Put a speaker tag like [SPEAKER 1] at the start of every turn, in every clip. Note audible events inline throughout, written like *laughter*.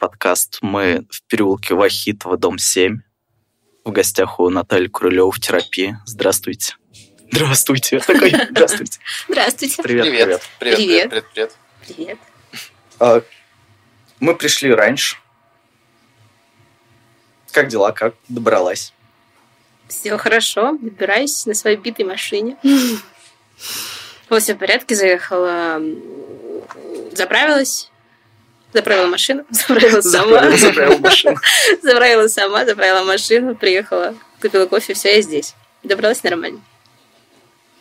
[SPEAKER 1] подкаст. Мы в переулке Вахитова, дом 7. В гостях у Натальи Курылевой в терапии. Здравствуйте. Здравствуйте. Такой, *laughs* здравствуйте.
[SPEAKER 2] Здравствуйте.
[SPEAKER 1] Привет,
[SPEAKER 3] Привет.
[SPEAKER 1] привет.
[SPEAKER 3] Привет.
[SPEAKER 2] Привет.
[SPEAKER 3] Привет. Привет.
[SPEAKER 2] Привет.
[SPEAKER 1] А, Мы пришли раньше. Как дела? Как добралась?
[SPEAKER 2] Все хорошо. Добираюсь на своей битой машине. *laughs* Вот, все в порядке. Заехала, заправилась. Заправила машину. *laughs* Заправила сама. *laughs*
[SPEAKER 1] Заправила машину. *laughs*
[SPEAKER 2] Заправила сама, заправила машину. Приехала, купила кофе. Все, я здесь. Добралась нормально.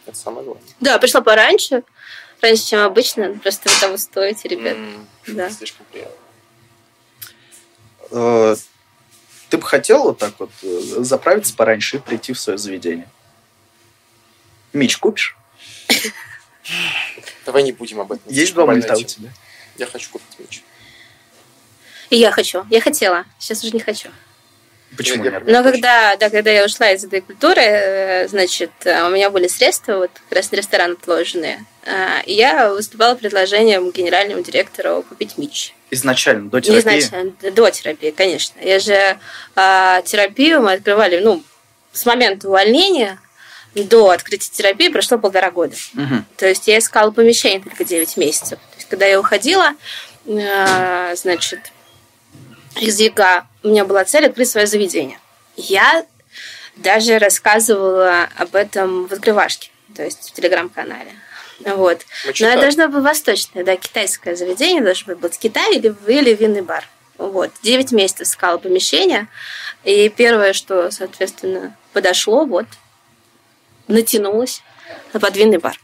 [SPEAKER 3] Это самое главное.
[SPEAKER 2] Да, пришла пораньше. Раньше, чем обычно. Просто вы того стоите, ребят. Да.
[SPEAKER 3] Слишком приятно.
[SPEAKER 1] Э, Ты бы хотел вот так вот э, заправиться пораньше и прийти в свое заведение? Мич купишь?
[SPEAKER 3] Давай не будем об этом.
[SPEAKER 1] Есть два мульта у тебя?
[SPEAKER 3] Я хочу купить меч.
[SPEAKER 2] И я хочу. Я хотела. Сейчас уже не хочу.
[SPEAKER 1] Почему
[SPEAKER 3] Я-
[SPEAKER 1] нет?
[SPEAKER 2] Но когда, да, когда я ушла из этой культуры, э, значит, э, у меня были средства, вот как раз на ресторан отложенные. э, И я выступала предложением генеральному директору купить МИЧ.
[SPEAKER 1] Изначально, до терапии?
[SPEAKER 2] изначально, до терапии, конечно. Я же а, терапию мы открывали, ну, с момента увольнения до открытия терапии прошло полтора года.
[SPEAKER 1] Мгм.
[SPEAKER 2] То есть я искала помещение только 9 месяцев. То есть, когда я уходила, значит, из ЕГА, у меня была цель открыть свое заведение. Я даже рассказывала об этом в открывашке, то есть в телеграм-канале. Вот. Но
[SPEAKER 3] читали.
[SPEAKER 2] должно быть восточное, да, китайское заведение, должно быть Китай или, или винный бар. Вот. 9 месяцев искала помещение, и первое, что, соответственно, подошло, вот, натянулось под винный бар.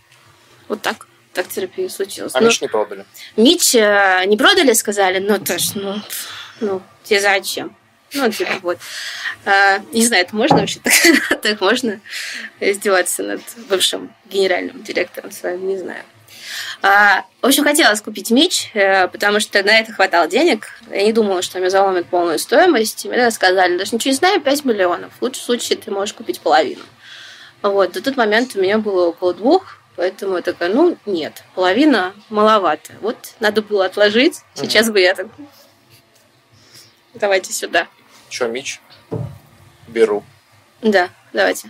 [SPEAKER 2] Вот так. Так терапия случилась.
[SPEAKER 3] А
[SPEAKER 2] Ну,
[SPEAKER 3] меч не продали.
[SPEAKER 2] Мич э, не продали, сказали, ну, то ж, ну, ну, тебе зачем? Ну, типа, вот. А, не знаю, это можно вообще так, *laughs* так можно издеваться над бывшим генеральным директором своим, не знаю. А, в общем, хотелось купить меч, э, потому что на это хватало денег. Я не думала, что мне заломят полную стоимость. И мне сказали, даже ничего не знаю, 5 миллионов. В лучшем случае ты можешь купить половину. Вот, до тот момент у меня было около двух, поэтому я такая, ну, нет, половина маловато. Вот надо было отложить. Сейчас бы я так... Давайте сюда.
[SPEAKER 3] Че, меч? Беру.
[SPEAKER 2] Да, давайте.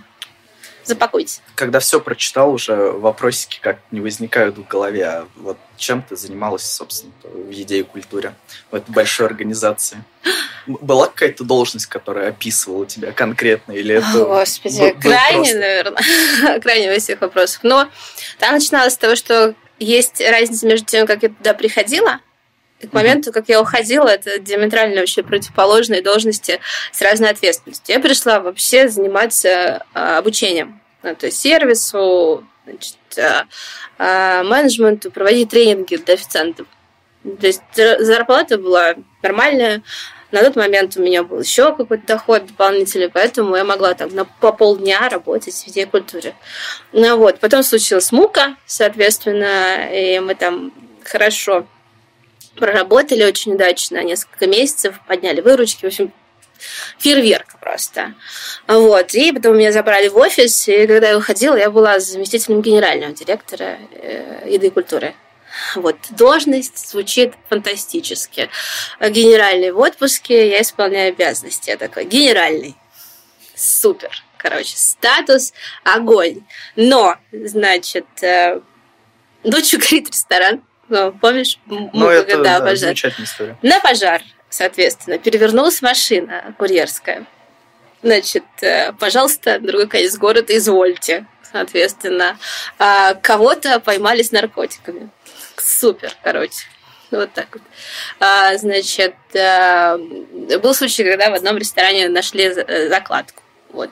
[SPEAKER 2] Запакуйте.
[SPEAKER 1] Когда все прочитал, уже вопросики как не возникают в голове. А вот чем ты занималась, собственно, в еде и культуре в этой большой организации? *gasps* Была какая-то должность, которая описывала тебя конкретно? Или это
[SPEAKER 2] О, Господи,
[SPEAKER 1] был- был
[SPEAKER 2] крайне,
[SPEAKER 1] просто-
[SPEAKER 2] наверное, *laughs* крайне во всех вопросах. Но там начиналось с того, что есть разница между тем, как я туда приходила, к моменту, как я уходила, это диаметрально вообще противоположные должности с разной ответственностью. Я пришла вообще заниматься а, обучением, ну, то есть сервису, значит, а, а, менеджменту, проводить тренинги для официантов. То есть зар- зарплата была нормальная, на тот момент у меня был еще какой-то доход дополнительный, поэтому я могла там на, по полдня работать в виде культуре. Ну вот, потом случилась мука, соответственно, и мы там хорошо проработали очень удачно, несколько месяцев, подняли выручки, в общем, фейерверк просто. Вот, и потом меня забрали в офис, и когда я уходила, я была заместителем генерального директора э, еды и культуры. Вот, должность звучит фантастически. Генеральный в отпуске, я исполняю обязанности. Я такой, генеральный. Супер. Короче, статус огонь. Но, значит, э, ночью *laughs* горит ресторан. Ну, помнишь? М-
[SPEAKER 1] Ну, это
[SPEAKER 2] да, пожар.
[SPEAKER 1] замечательная история.
[SPEAKER 2] На пожар, соответственно, перевернулась машина курьерская. Значит, э, пожалуйста, другой конец города, извольте. Соответственно, А кого-то поймали с наркотиками. Супер, короче. Вот так вот. А, значит, э, был случай, когда в одном ресторане нашли э, закладку. Вот.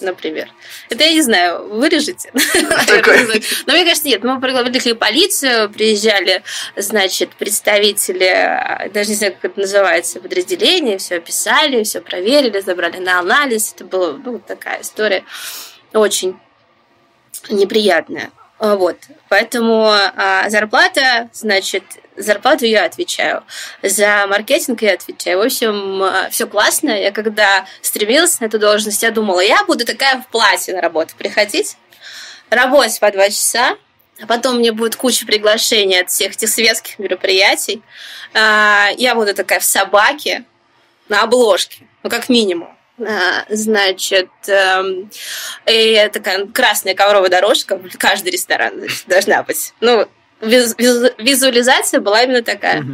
[SPEAKER 2] Например. Это я не знаю, вырежете? *laughs* Но мне кажется, нет. Мы привлекли полицию, приезжали, значит, представители, даже не знаю, как это называется, подразделения, все описали, все проверили, забрали на анализ. Это была ну, такая история очень неприятная. А, Вот. Поэтому а, зарплата, значит, зарплату я отвечаю. За маркетинг я отвечаю. В общем, все классно. Я когда стремилась на эту должность, я думала, я буду такая в платье на работу приходить, работать по два часа, А потом мне будет куча приглашений от всех этих светских мероприятий. А, я буду такая в собаке на обложке, ну, как минимум. А, значит, эм, и такая красная ковровая дорожка, каждый ресторан значит, должна быть. Ну, визуализация была именно такая.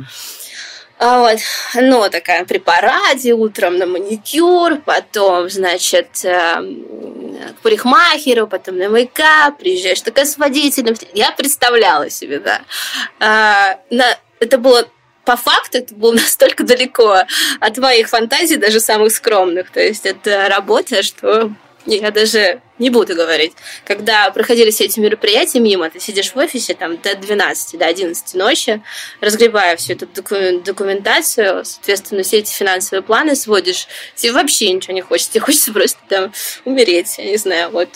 [SPEAKER 2] А вот, ну, такая при параде, утром на маникюр, потом, значит, эм, к парикмахеру, потом на мейкап, приезжаешь такая с водителем. Я представляла себе, да. А, на, это было по факту это было *laughs* настолько далеко от моих фантазий, даже самых скромных. То есть это работа, что я даже не буду говорить. Когда проходили все эти мероприятия мимо, ты сидишь в офисе там до 12, до 11 ночи, разгребая всю эту документацию, соответственно, все эти финансовые планы сводишь, тебе вообще ничего не хочется, тебе хочется просто там умереть, я не знаю, вот.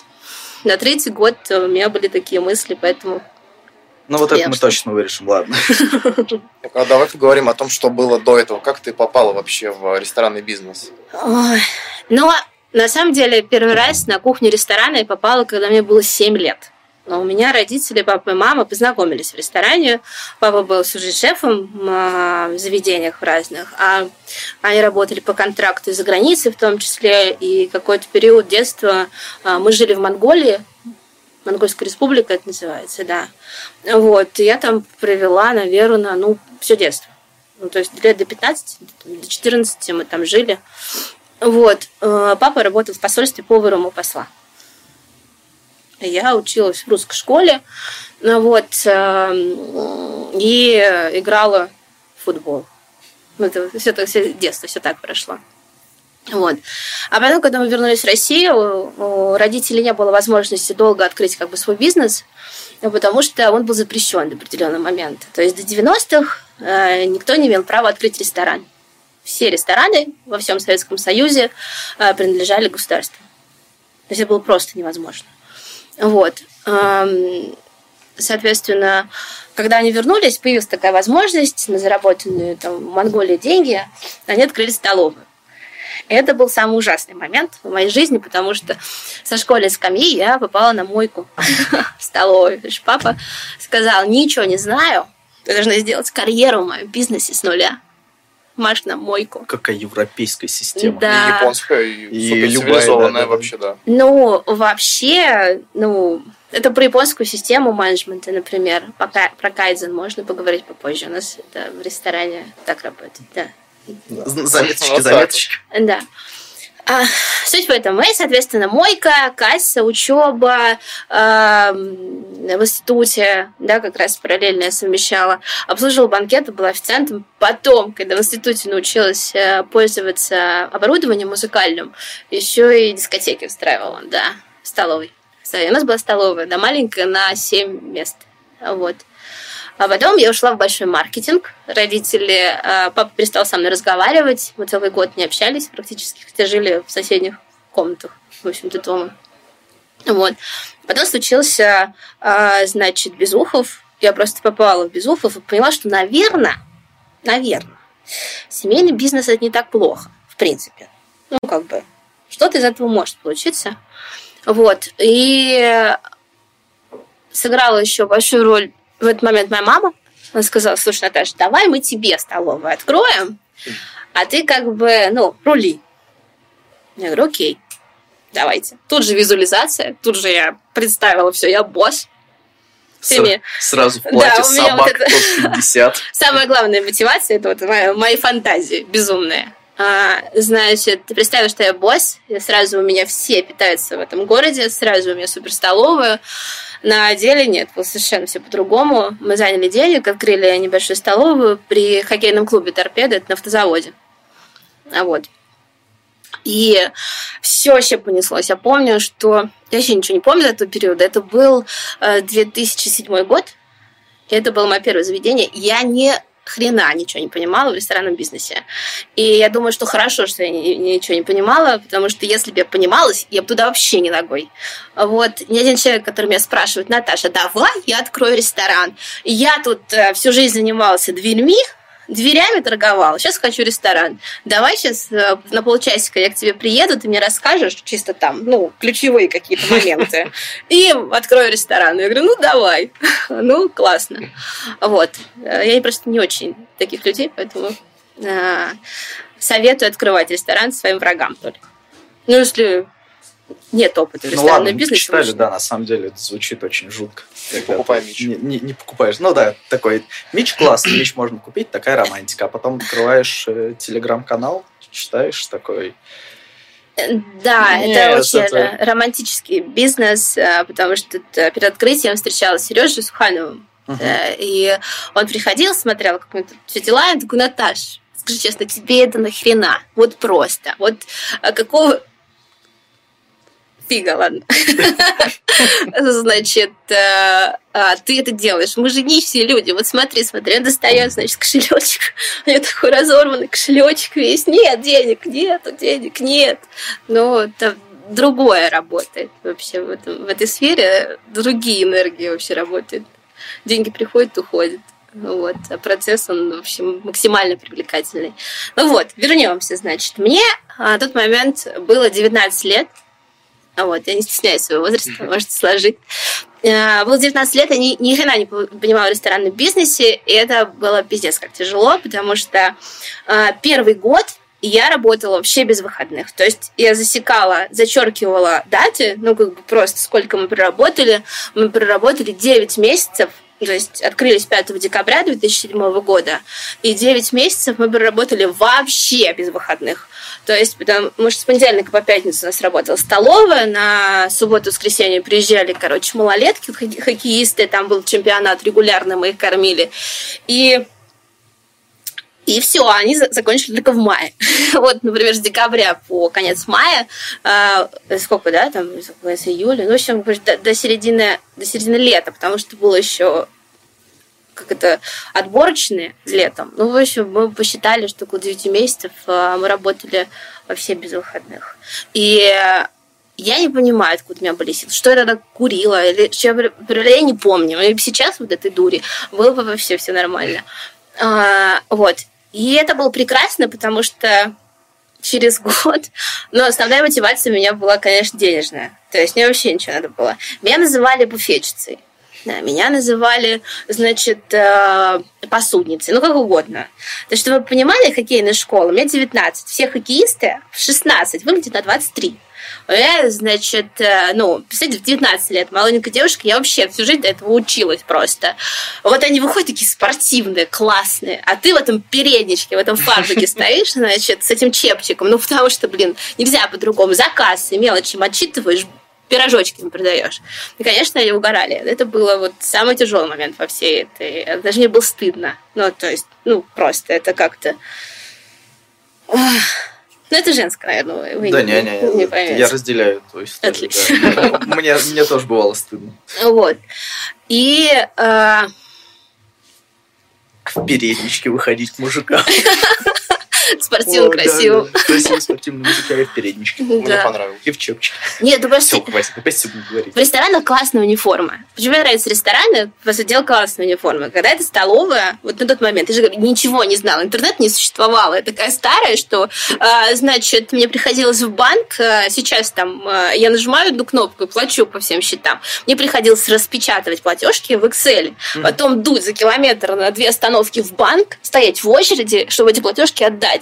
[SPEAKER 2] На третий год у меня были такие мысли, поэтому
[SPEAKER 1] ну вот это мы точно вырежем, ладно. *laughs*
[SPEAKER 3] А давай поговорим о том, что было до этого. Как ты попала вообще в ресторанный бизнес?
[SPEAKER 2] Ой, ну, на самом деле, первый раз на кухню ресторана я попала, когда мне было 7 лет. Но у меня родители, папа и мама познакомились в ресторане. Папа был всю жизнь шефом а, в заведениях разных, а они работали по контракту за границей в том числе. И какой-то период детства а, мы жили в Монголии, Монгольская республика это называется, да. Вот, я там провела, наверное, ну, все детство. Ну, то есть лет до 15, до 14 мы там жили. Вот. Э, папа работал в посольстве поваром у посла. Я училась в русской школе, ну, вот, э, и играла в футбол. Ну, это все, все детство, все так прошло. Вот. А потом, когда мы вернулись в Россию, у родителей не было возможности долго открыть как бы свой бизнес, потому что он был запрещен до определенного момента. То есть до 90-х э, никто не имел права открыть ресторан. Все рестораны во всем Советском Союзе э, принадлежали государству. То есть это было просто невозможно. Вот. Эм, соответственно, когда они вернулись, появилась такая возможность на заработанные там, в Монголии деньги, они открыли столовую. Это был самый ужасный момент в моей жизни, потому что со школьной скамьи я попала на мойку *laughs* в столовую. Папа сказал, ничего не знаю, ты должна сделать карьеру в моем бизнесе с нуля. Маш на мойку.
[SPEAKER 1] Какая европейская система.
[SPEAKER 2] Да.
[SPEAKER 3] И японская, и, и цивилизованная да, да, вообще, да.
[SPEAKER 2] Ну, вообще, ну, это про японскую систему менеджмента, например. Пока, про кайдзен можно поговорить попозже. У нас это в ресторане так работает, да.
[SPEAKER 1] Заметочки, заметочки.
[SPEAKER 2] Да. А, суть в этом. Мы, соответственно, мойка, касса, учеба э, в институте, да, как раз параллельно я совмещала. Обслуживала банкеты, была официантом. Потом, когда в институте научилась э, пользоваться оборудованием музыкальным, еще и дискотеки устраивала, да, столовой. У нас была столовая, да, маленькая, на 7 мест. Вот. А потом я ушла в большой маркетинг. Родители, э, папа перестал со мной разговаривать. Мы целый год не общались практически, хотя жили в соседних комнатах, в общем-то, дома. Вот. Потом случился, э, значит, Безухов. Я просто попала в Безухов и поняла, что, наверное, наверное, семейный бизнес это не так плохо, в принципе. Ну, как бы, что-то из этого может получиться. Вот. И сыграла еще большую роль в этот момент моя мама она сказала, слушай, Наташа, давай мы тебе столовую откроем, а ты как бы, ну, рули. Я говорю, окей, давайте. Тут же визуализация, тут же я представила все, я босс.
[SPEAKER 1] Всеми... Сразу в платье да, собак вот это... 50. *laughs*
[SPEAKER 2] Самая главная мотивация это вот мои, мои фантазии безумные. А, значит, ты представила, что я босс, и сразу у меня все питаются в этом городе, сразу у меня супер столовая. На деле нет, было совершенно все по-другому. Мы заняли денег, открыли небольшую столовую при хоккейном клубе «Торпеда», на автозаводе. А вот. И все вообще понеслось. Я помню, что... Я вообще ничего не помню за тот период. Это был 2007 э, год. Это было мое первое заведение. Я не хрена ничего не понимала в ресторанном бизнесе. И я думаю, что хорошо, что я ничего не понимала, потому что если бы я понималась, я бы туда вообще не ногой. Вот ни один человек, который меня спрашивает, Наташа, давай я открою ресторан. Я тут э, всю жизнь занимался дверьми, дверями торговал, сейчас хочу ресторан. Давай сейчас э, на полчасика я к тебе приеду, ты мне расскажешь чисто там, ну, ключевые какие-то моменты. *laughs* И открою ресторан. Я говорю, ну, давай. *laughs* Ну, классно. Вот. Я просто не очень таких людей, поэтому э, советую открывать ресторан своим врагам только. Ну, если нет опыта в
[SPEAKER 1] ну, ладно, бизнесе. Читали, можно... да, на самом деле это звучит очень жутко.
[SPEAKER 3] Не покупай меч.
[SPEAKER 1] Не, не, не покупаешь. Ну да, такой меч классный, меч можно купить, такая романтика. А потом открываешь э, телеграм-канал, читаешь такой...
[SPEAKER 2] Да, Нет, это очень это... романтический бизнес, э, потому что перед открытием встречалась с Сережей Сухановым. Uh-huh. И он приходил, смотрел, как мы тут все дела, и такой, Наташ, скажи честно, тебе это нахрена? Вот просто. Вот а какого фига, ладно. *laughs* Значит, э, а, ты это делаешь. Мы же нищие люди. Вот смотри, смотри, он достает, значит, кошелечек. *laughs* У него такой разорванный кошелечек весь. Нет денег, нет денег, нет. Но там другое работает вообще в, этом, в этой сфере. Другие энергии вообще работают. Деньги приходят, уходят. Вот. А процесс, он, в общем, максимально привлекательный. Ну вот, вернемся, значит. Мне а, на тот момент было 19 лет. А вот, я не стесняюсь своего возраста, можете сложить. А, было 19 лет, я ни, ни хрена не понимала в ресторанном бизнесе, и это было пиздец как тяжело, потому что а, первый год я работала вообще без выходных. То есть я засекала, зачеркивала даты, ну, как бы просто сколько мы проработали. Мы проработали 9 месяцев то есть открылись 5 декабря 2007 года, и 9 месяцев мы проработали вообще без выходных. То есть, потому что с понедельника по пятницу у нас работала столовая, на субботу-воскресенье приезжали, короче, малолетки, хоккеисты, там был чемпионат регулярно, мы их кормили. И и все, они закончили только в мае. *laughs* вот, например, с декабря по конец мая, э, сколько, да, там, с июля, ну, в общем, до, до, середины, до середины лета, потому что было еще как это, отборочные летом. Ну, в общем, мы посчитали, что около 9 месяцев э, мы работали вообще без выходных. И я не понимаю, откуда у меня были силы. Что я тогда курила, или что я, я не помню. И сейчас вот этой дури было бы вообще все нормально. А, вот. И это было прекрасно, потому что через год, но основная мотивация у меня была, конечно, денежная. То есть мне вообще ничего надо было. Меня называли буфетчицей. Да, меня называли, значит, э, посудницей, ну как угодно. То есть, чтобы вы понимали, хоккейная школа, у меня 19, все хоккеисты в 16 выглядят на 23. Я, значит, э, ну, представляете, в 19 лет маленькая девушка, я вообще всю жизнь до этого училась просто. Вот они выходят такие спортивные, классные, а ты в этом передничке, в этом фартуке *laughs* стоишь, значит, с этим чепчиком, ну, потому что, блин, нельзя по-другому. Заказ и мелочи отчитываешь, пирожочки им продаешь. И, конечно, они угорали. Это было вот самый тяжелый момент во всей этой... Даже мне было стыдно. Ну, то есть, ну, просто это как-то... Ну, это женское, наверное, вы
[SPEAKER 1] да, не, не, не, не поймете. Я разделяю твою историю. Отлично. Да. *laughs* Мне, мне тоже бывало стыдно.
[SPEAKER 2] Вот. И... Э...
[SPEAKER 1] В передничке выходить к мужикам. *laughs*
[SPEAKER 2] спортивно красивым.
[SPEAKER 1] Красивый спортивный мужик, в передничке. Мне понравилось. И в чепчике.
[SPEAKER 2] Нет, ну просто...
[SPEAKER 1] Хватит, опять будем говорить.
[SPEAKER 2] В ресторанах классная униформа. Почему мне нравятся рестораны? Просто делал классная униформа. Когда это столовая, вот на тот момент, я же ничего не знала, интернет не существовало. Я такая старая, что, а, значит, мне приходилось в банк, а, сейчас там а, я нажимаю одну кнопку и плачу по всем счетам. Мне приходилось распечатывать платежки в Excel, потом дуть за километр на две остановки в банк, стоять в очереди, чтобы эти платежки отдать.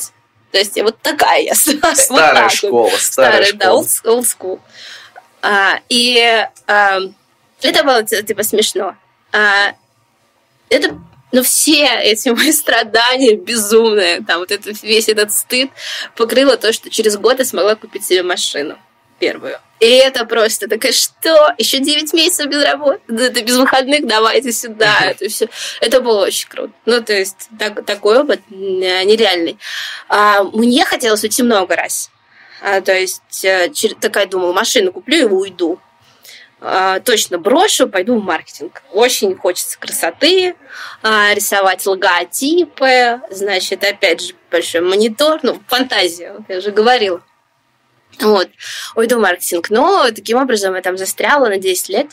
[SPEAKER 2] То есть вот такая я. *laughs*
[SPEAKER 1] Старая вот школа, вот. старая, старая
[SPEAKER 2] школа. Да, old, school. А, и а, это было типа смешно. А, это но все эти *laughs* мои страдания безумные, там вот это, весь этот стыд покрыло то, что через год я смогла купить себе машину первую. И это просто такая, что? Еще 9 месяцев без работы? Это без выходных, давайте сюда. Это все. Это было очень круто. Ну, то есть, так, такой опыт нереальный. А, мне хотелось уйти много раз. А, то есть, э, такая думала, машину куплю и уйду. А, точно брошу, пойду в маркетинг. Очень хочется красоты, а, рисовать логотипы, значит, опять же, большой монитор, ну, фантазия, я уже говорила. Вот. Уйду в маркетинг. Но таким образом я там застряла на 10 лет.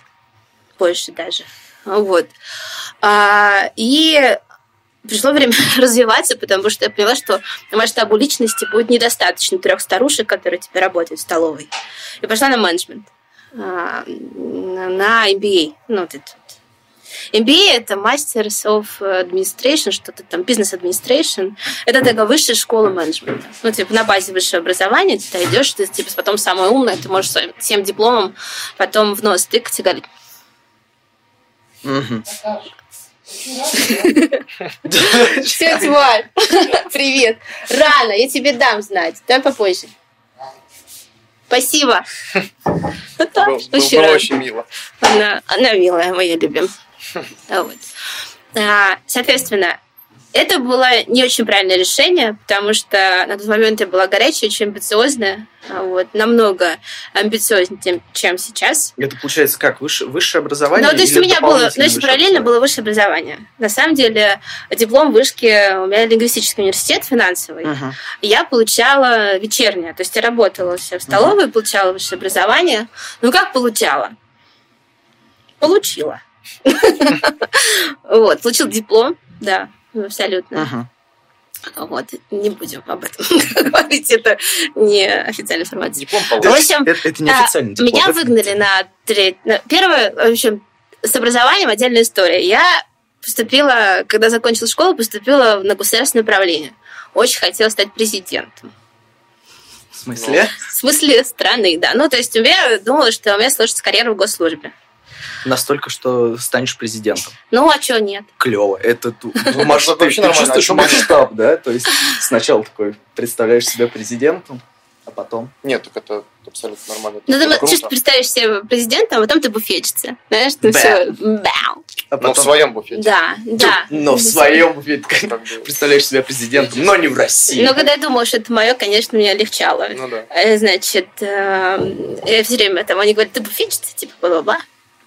[SPEAKER 2] Больше даже. Вот. А, и пришло время *laughs* развиваться, потому что я поняла, что масштабу личности будет недостаточно трех старушек, которые теперь работают в столовой. И пошла на менеджмент, а, на MBA. Ну, вот это MBA – это Masters of Administration, что-то там, Business Administration. Это такая высшая школа менеджмента. Ну, типа, на базе высшего образования ты идешь, ты, типа, потом самое умное, ты можешь своим всем дипломом потом в нос тыкать и говорить. Тетя Валь, привет. Рано, я тебе дам знать. Давай попозже. Спасибо.
[SPEAKER 3] Было, было очень мило.
[SPEAKER 2] Она, она милая, мы ее любим. *laughs* Вот. А, соответственно, это было не очень правильное решение, потому что на тот момент я была горячая, очень амбициозная, вот, намного амбициознее, чем сейчас.
[SPEAKER 1] Это получается как, выше, высшее образование?
[SPEAKER 2] Ну, то есть у меня было, значит, параллельно было высшее образование. На самом деле, диплом вышки, у меня лингвистический университет финансовый. Uh-huh. Я получала вечернее, то есть я работала все в столовой, uh-huh. получала высшее образование. Ну, как получала? Получила. Вот, получил диплом, да, абсолютно. Вот, не будем об этом *laughs* говорить, это не официальная информация.
[SPEAKER 1] Диплом В общем, это, это не официальный диплом.
[SPEAKER 2] Меня выгнали на треть... Первое, в общем, с образованием отдельная история. Я поступила, когда закончила школу, поступила на государственное управление. Очень хотела стать президентом.
[SPEAKER 1] В смысле?
[SPEAKER 2] В смысле страны, да. Ну, то есть у меня думала, что у меня сложится карьера в госслужбе.
[SPEAKER 1] Настолько, что станешь президентом.
[SPEAKER 2] Ну, а что нет?
[SPEAKER 1] Клево. Это *laughs* ну, масштаб, ты чувствуешь масштаб, да? То есть сначала такой представляешь себя президентом, а потом...
[SPEAKER 3] Нет, так это абсолютно нормально.
[SPEAKER 2] Ну, ты чисто представляешь себя президентом, а потом ты буфетчица. Знаешь, ты все...
[SPEAKER 3] Бау. А потом... Но в своем буфете.
[SPEAKER 2] Да, да.
[SPEAKER 1] Но в своем буфете. Представляешь себя президентом, но не в России.
[SPEAKER 2] Но когда я думала, что это мое, конечно, меня легчало.
[SPEAKER 3] Ну да.
[SPEAKER 2] Э, значит, э, я все время там, они говорят, ты буфетчица, типа, бла-бла-бла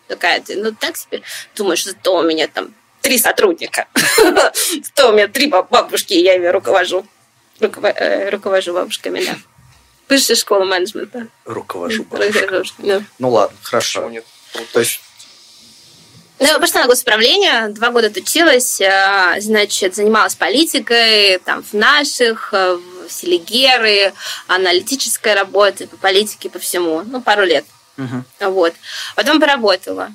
[SPEAKER 2] такая, ты, ну так себе думаешь, что у меня там три сотрудника, *laughs* что у меня три бабушки, и я ими руковожу. Руково, э, руковожу бабушками, да. Высшая школа менеджмента.
[SPEAKER 1] Руковожу бабушками. Ну ладно, хорошо. То есть
[SPEAKER 2] ну, пошла на госуправление, два года отучилась, э, значит, занималась политикой, там, в наших, э, в Селигеры, аналитической работой по политике, по всему, ну, пару лет.
[SPEAKER 1] Угу.
[SPEAKER 2] Вот. Потом поработала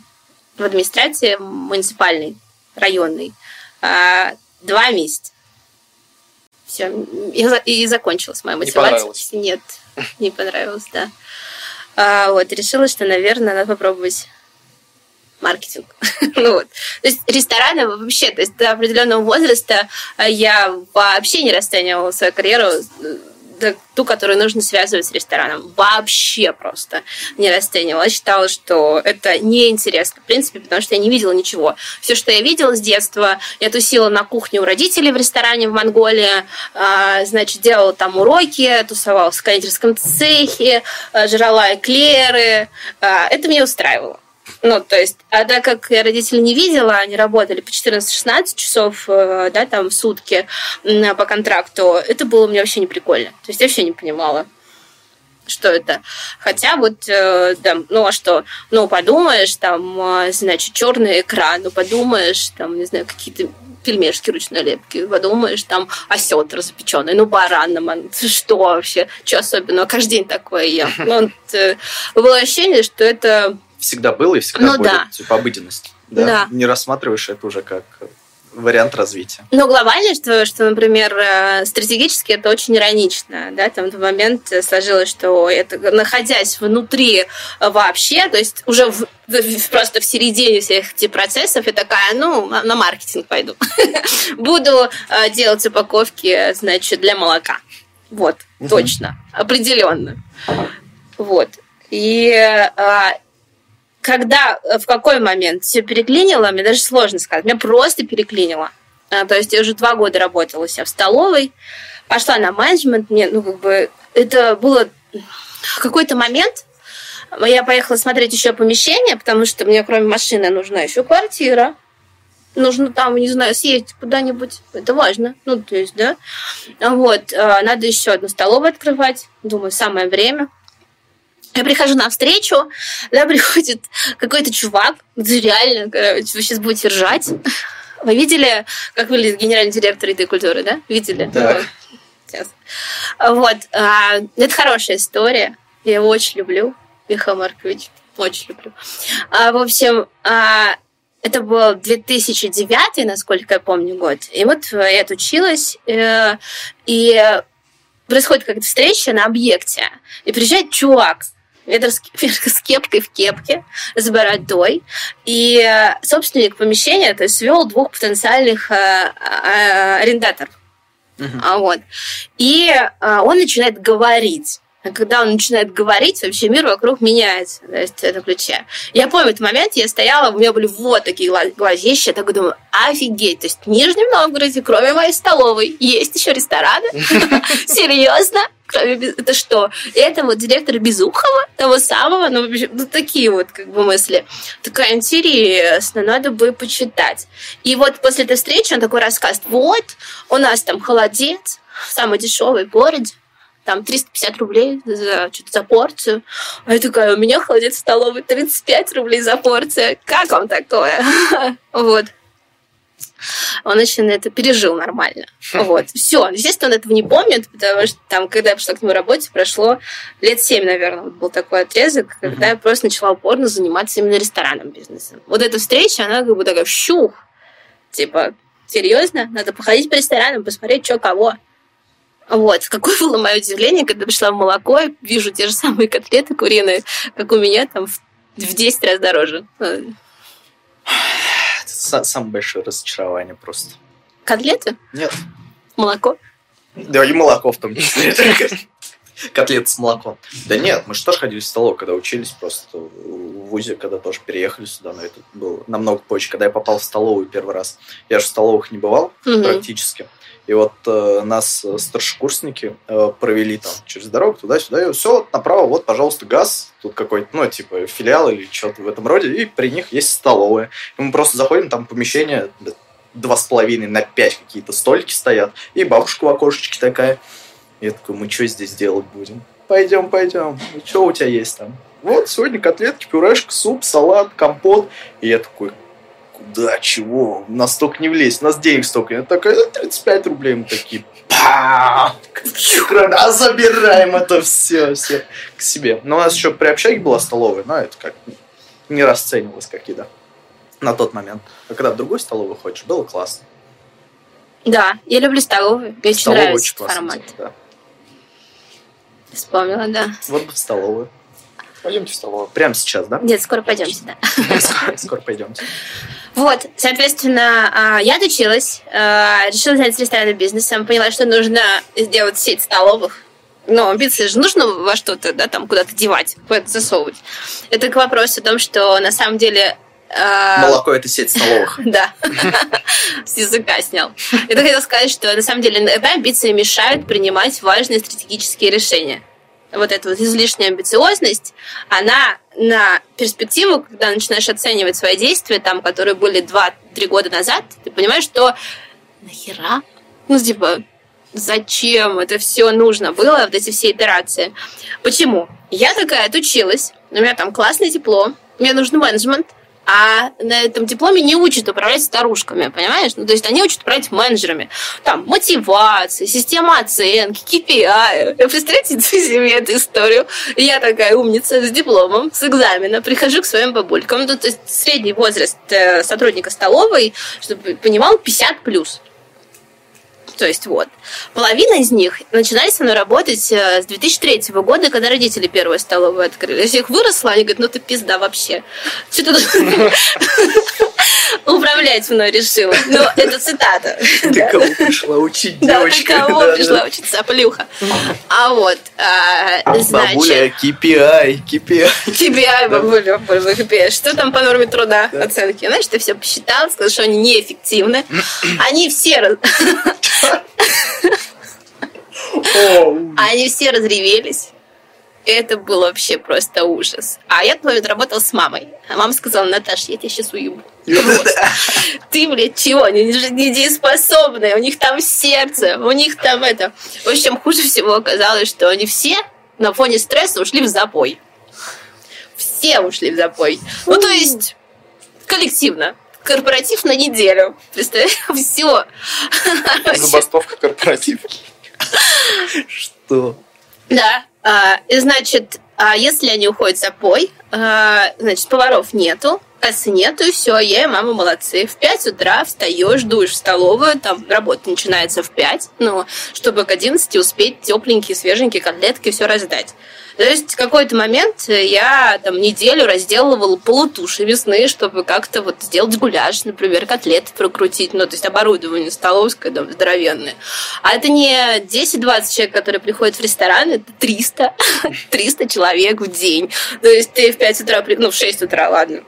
[SPEAKER 2] в администрации муниципальной, районной. А, два месяца. Все. И, и закончилась моя мотивация.
[SPEAKER 3] Не
[SPEAKER 2] Нет, не понравилось, да. А, вот, решила, что, наверное, надо попробовать маркетинг. *laughs* ну, вот. То есть рестораны вообще, то есть до определенного возраста я вообще не расценивала свою карьеру ту, которую нужно связывать с рестораном. Вообще просто не расценивала. Считала, что это неинтересно, в принципе, потому что я не видела ничего. Все, что я видела с детства, я тусила на кухне у родителей в ресторане в Монголии, а, значит, делала там уроки, тусовалась в кондитерском цехе, а, жрала эклеры. А, это меня устраивало. Ну, то есть, а так как я родителей не видела, они работали по 14-16 часов, э, да, там, в сутки по контракту, это было мне вообще не прикольно. То есть, я вообще не понимала, что это. Хотя вот, э, да, ну а что, ну подумаешь, там, э, значит, черный экран, ну подумаешь, там, не знаю, какие-то пельмешки ручной лепки, подумаешь, там осетр запеченный, ну баран, *laughs* что вообще, что особенного, каждый день такое ем. *laughs* Ну, вот, было ощущение, что это
[SPEAKER 1] всегда было и всегда ну, будет да. типа обыденность. Да? да. Не рассматриваешь это уже как вариант развития.
[SPEAKER 2] Ну, глобально, что, что, например, э, стратегически это очень иронично, да, там в момент сложилось, что это, находясь внутри вообще, то есть уже в, в, просто в середине всех этих процессов, я такая, ну, на маркетинг пойду. *laughs* Буду э, делать упаковки, значит, для молока. Вот, точно, определенно. Вот. И э, когда, э, в какой момент все переклинило, мне даже сложно сказать. Меня просто переклинило. А, то есть я уже два года работала у себя в столовой, пошла на менеджмент, мне, ну, как бы, это было какой-то момент, я поехала смотреть еще помещение, потому что мне кроме машины нужна еще квартира. Нужно там, не знаю, съездить куда-нибудь. Это важно. Ну, то есть, да. Вот. А, надо еще одну столовую открывать. Думаю, самое время. Я прихожу на встречу, *laughs* да, приходит какой-то чувак, реально, короче, вы сейчас будете ржать. *laughs* Вы видели, как выглядит генеральный директор еды культуры, да? Видели?
[SPEAKER 1] Да.
[SPEAKER 2] Сейчас. Вот. а, Это хорошая история. Я его очень люблю, Михаил Маркович. Очень люблю. А, В общем, а, это был 2009, насколько я помню, год. И вот я отучилась, э, и происходит какая-то встреча на объекте, и приезжает чувак, метр *laughs* с кепкой в кепке, с бородой. И э, собственник помещения то есть, свел двух потенциальных э, э, арендаторов.
[SPEAKER 1] Мгм.
[SPEAKER 2] А вот. И э, он начинает говорить. А когда он начинает говорить, вообще мир вокруг меняется. То есть в этом ключе. Я помню этот момент, я стояла, у меня были вот такие гла- глазища, я так думаю, офигеть. То есть в Нижнем Новгороде, кроме моей столовой, есть еще рестораны? *laughs* Серьезно? Это что? И это вот директор Безухова, того самого, ну, в общем, ну, такие вот как бы мысли. Такая интересно, надо бы почитать. И вот после этой встречи он такой рассказывает, вот, у нас там холодец, самый дешевый в городе, там 350 рублей за, что-то за порцию. А я такая, у меня холодец в столовой 35 рублей за порцию. Как вам такое? *laughs* Вот. Он очень это пережил нормально. *laughs* Вот. Все. Естественно, он этого не помнит, потому что там, когда я пришла к нему работе, прошло лет семь, наверное, был такой отрезок, когда я просто начала упорно заниматься именно ресторанным бизнесом. Вот эта встреча, она как бы такая щух. Типа, серьезно? Надо походить по ресторанам, посмотреть, что кого. Вот. Какое было мое удивление, когда пришла в молоко, и вижу те же самые котлеты куриные, как у меня, там в в 10 раз дороже.
[SPEAKER 1] Самое большое разочарование просто.
[SPEAKER 2] Котлеты?
[SPEAKER 1] Нет.
[SPEAKER 2] Молоко?
[SPEAKER 1] Да и молоко в том числе. *laughs* Котлеты с молоком. Да нет, мы же тоже ходили в столовую, когда учились просто в ВУЗе, когда тоже переехали сюда, но это было намного позже, когда я попал в столовую первый раз. Я же в столовых не бывал практически. И вот э, нас э, старшекурсники э, провели там через дорогу туда-сюда, и все, направо, вот, пожалуйста, газ, тут какой-то, ну, типа, филиал или что-то в этом роде, и при них есть столовая. И мы просто заходим, там помещение два с половиной на пять какие-то столики стоят, и бабушка в окошечке такая. Я такой, мы что здесь делать будем? Пойдем, пойдем. И что у тебя есть там? Вот, сегодня котлетки, пюрешка, суп, салат, компот. И я такой, куда, чего? У нас столько не влезть, у нас денег столько. Я «Да, 35 рублей. Мы такие, «Пам! А забираем это все, все к себе. Но у нас еще при общаге была столовая, но это как не расценивалось как еда на тот момент. А когда в другой столовой ходишь, было классно.
[SPEAKER 2] Да, я люблю столовую. Мне очень нравится
[SPEAKER 1] очень
[SPEAKER 2] этот
[SPEAKER 1] классно.
[SPEAKER 2] формат.
[SPEAKER 1] Да.
[SPEAKER 2] Вспомнила, да.
[SPEAKER 1] Вот бы в столовую.
[SPEAKER 3] Пойдемте в столовую.
[SPEAKER 1] Прямо сейчас, да?
[SPEAKER 2] Нет, скоро пойдем сюда. *laughs*
[SPEAKER 1] Скоро, пойдемте.
[SPEAKER 2] Вот, соответственно, а, я отучилась, а, решила заняться ресторанным бизнесом, поняла, что нужно сделать сеть столовых. Но амбиции же нужно во что-то, да, там куда-то девать, куда-то засовывать. Это к вопросу о том, что на самом деле... а,
[SPEAKER 1] Молоко это сеть столовых. *laughs*
[SPEAKER 2] Да. *laughs* С языка снял. Я хотела сказать, что на самом деле иногда амбиции мешают принимать важные стратегические решения. Вот эта вот излишняя амбициозность, она на перспективу, когда начинаешь оценивать свои действия, там, которые были 2-3 года назад, ты понимаешь, что нахера? Ну, типа, зачем это все нужно было, вот эти все итерации. Почему? Я такая отучилась, у меня там классное тепло, мне нужен менеджмент, а на этом дипломе не учат управлять старушками, понимаешь? Ну, то есть они учат управлять менеджерами. Там мотивация, система оценки, KPI. Представляете себе эту историю? Я такая умница с дипломом, с экзамена, прихожу к своим бабулькам. Ну, то есть средний возраст э, сотрудника столовой, чтобы понимал, 50 плюс. То есть вот. Половина из них начинали со мной работать э, с 2003 года, когда родители первую столовую открыли. Я их выросла, они говорят, ну ты пизда вообще. Что ты *laughs* управлять мной решила? Ну, это цитата.
[SPEAKER 1] Ты кого пришла учить,
[SPEAKER 2] Да, ты
[SPEAKER 1] девочка?
[SPEAKER 2] кого пришла
[SPEAKER 1] да.
[SPEAKER 2] учиться, плюха? А вот, а,
[SPEAKER 1] Бабуля,
[SPEAKER 2] значит,
[SPEAKER 1] KPI, KPI.
[SPEAKER 2] KPI, бабуля, бабуля, KPI. Что там по норме труда оценки? Знаешь, ты все посчитал, сказал, что они неэффективны. *clears throat* Они все Они все разревелись. Это был вообще просто ужас. А я момент работала с мамой. А мама сказала, Наташа, я тебя сейчас уебу. *laughs* Ты, блядь, чего? Они же недееспособные, у них там сердце, у них там это... В общем, хуже всего оказалось, что они все на фоне стресса ушли в запой. Все ушли в запой. Ну, то есть, коллективно. корпоратив на неделю. Представляешь? *laughs* Все.
[SPEAKER 3] Забастовка корпоратив. *laughs*
[SPEAKER 1] Что?
[SPEAKER 2] Да. А, и значит, а если они уходят в запой, а, значит, поваров нету, кассы нету, и все, я и мама молодцы. В 5 утра встаешь, дуешь в столовую, там работа начинается в 5, ну, чтобы к 11 успеть тепленькие, свеженькие котлетки все раздать. То есть в какой-то момент я там неделю разделывала полутуши мясные, чтобы как-то вот сделать гуляш, например, котлеты прокрутить, ну, то есть оборудование столовское, там, здоровенное. А это не 10-20 человек, которые приходят в ресторан, это 300, 300 *laughs* человек в день. То есть ты в 5 утра, ну, в 6 утра, ладно,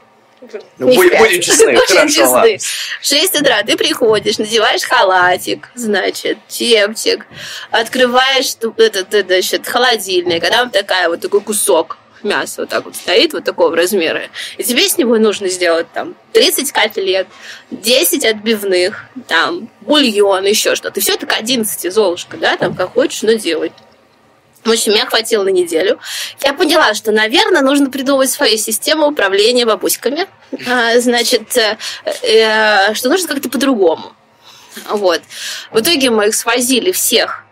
[SPEAKER 1] ну, будем, будем честны, *laughs* хорошо, ладно.
[SPEAKER 2] В 6 утра ты приходишь, надеваешь халатик, значит, чепчик, открываешь этот, этот, значит, холодильник, а там такая вот такой кусок мяса вот так вот стоит, вот такого размера. И тебе с него нужно сделать там 30 котлет, 10 отбивных, там, бульон, еще что-то. И все это к 11, Золушка, да, там, как хочешь, но делать. В общем, меня хватило на неделю. Я поняла, что, наверное, нужно придумывать свою систему управления бабуськами. А, значит, э, э, что нужно как-то по-другому. Вот. В итоге мы их свозили всех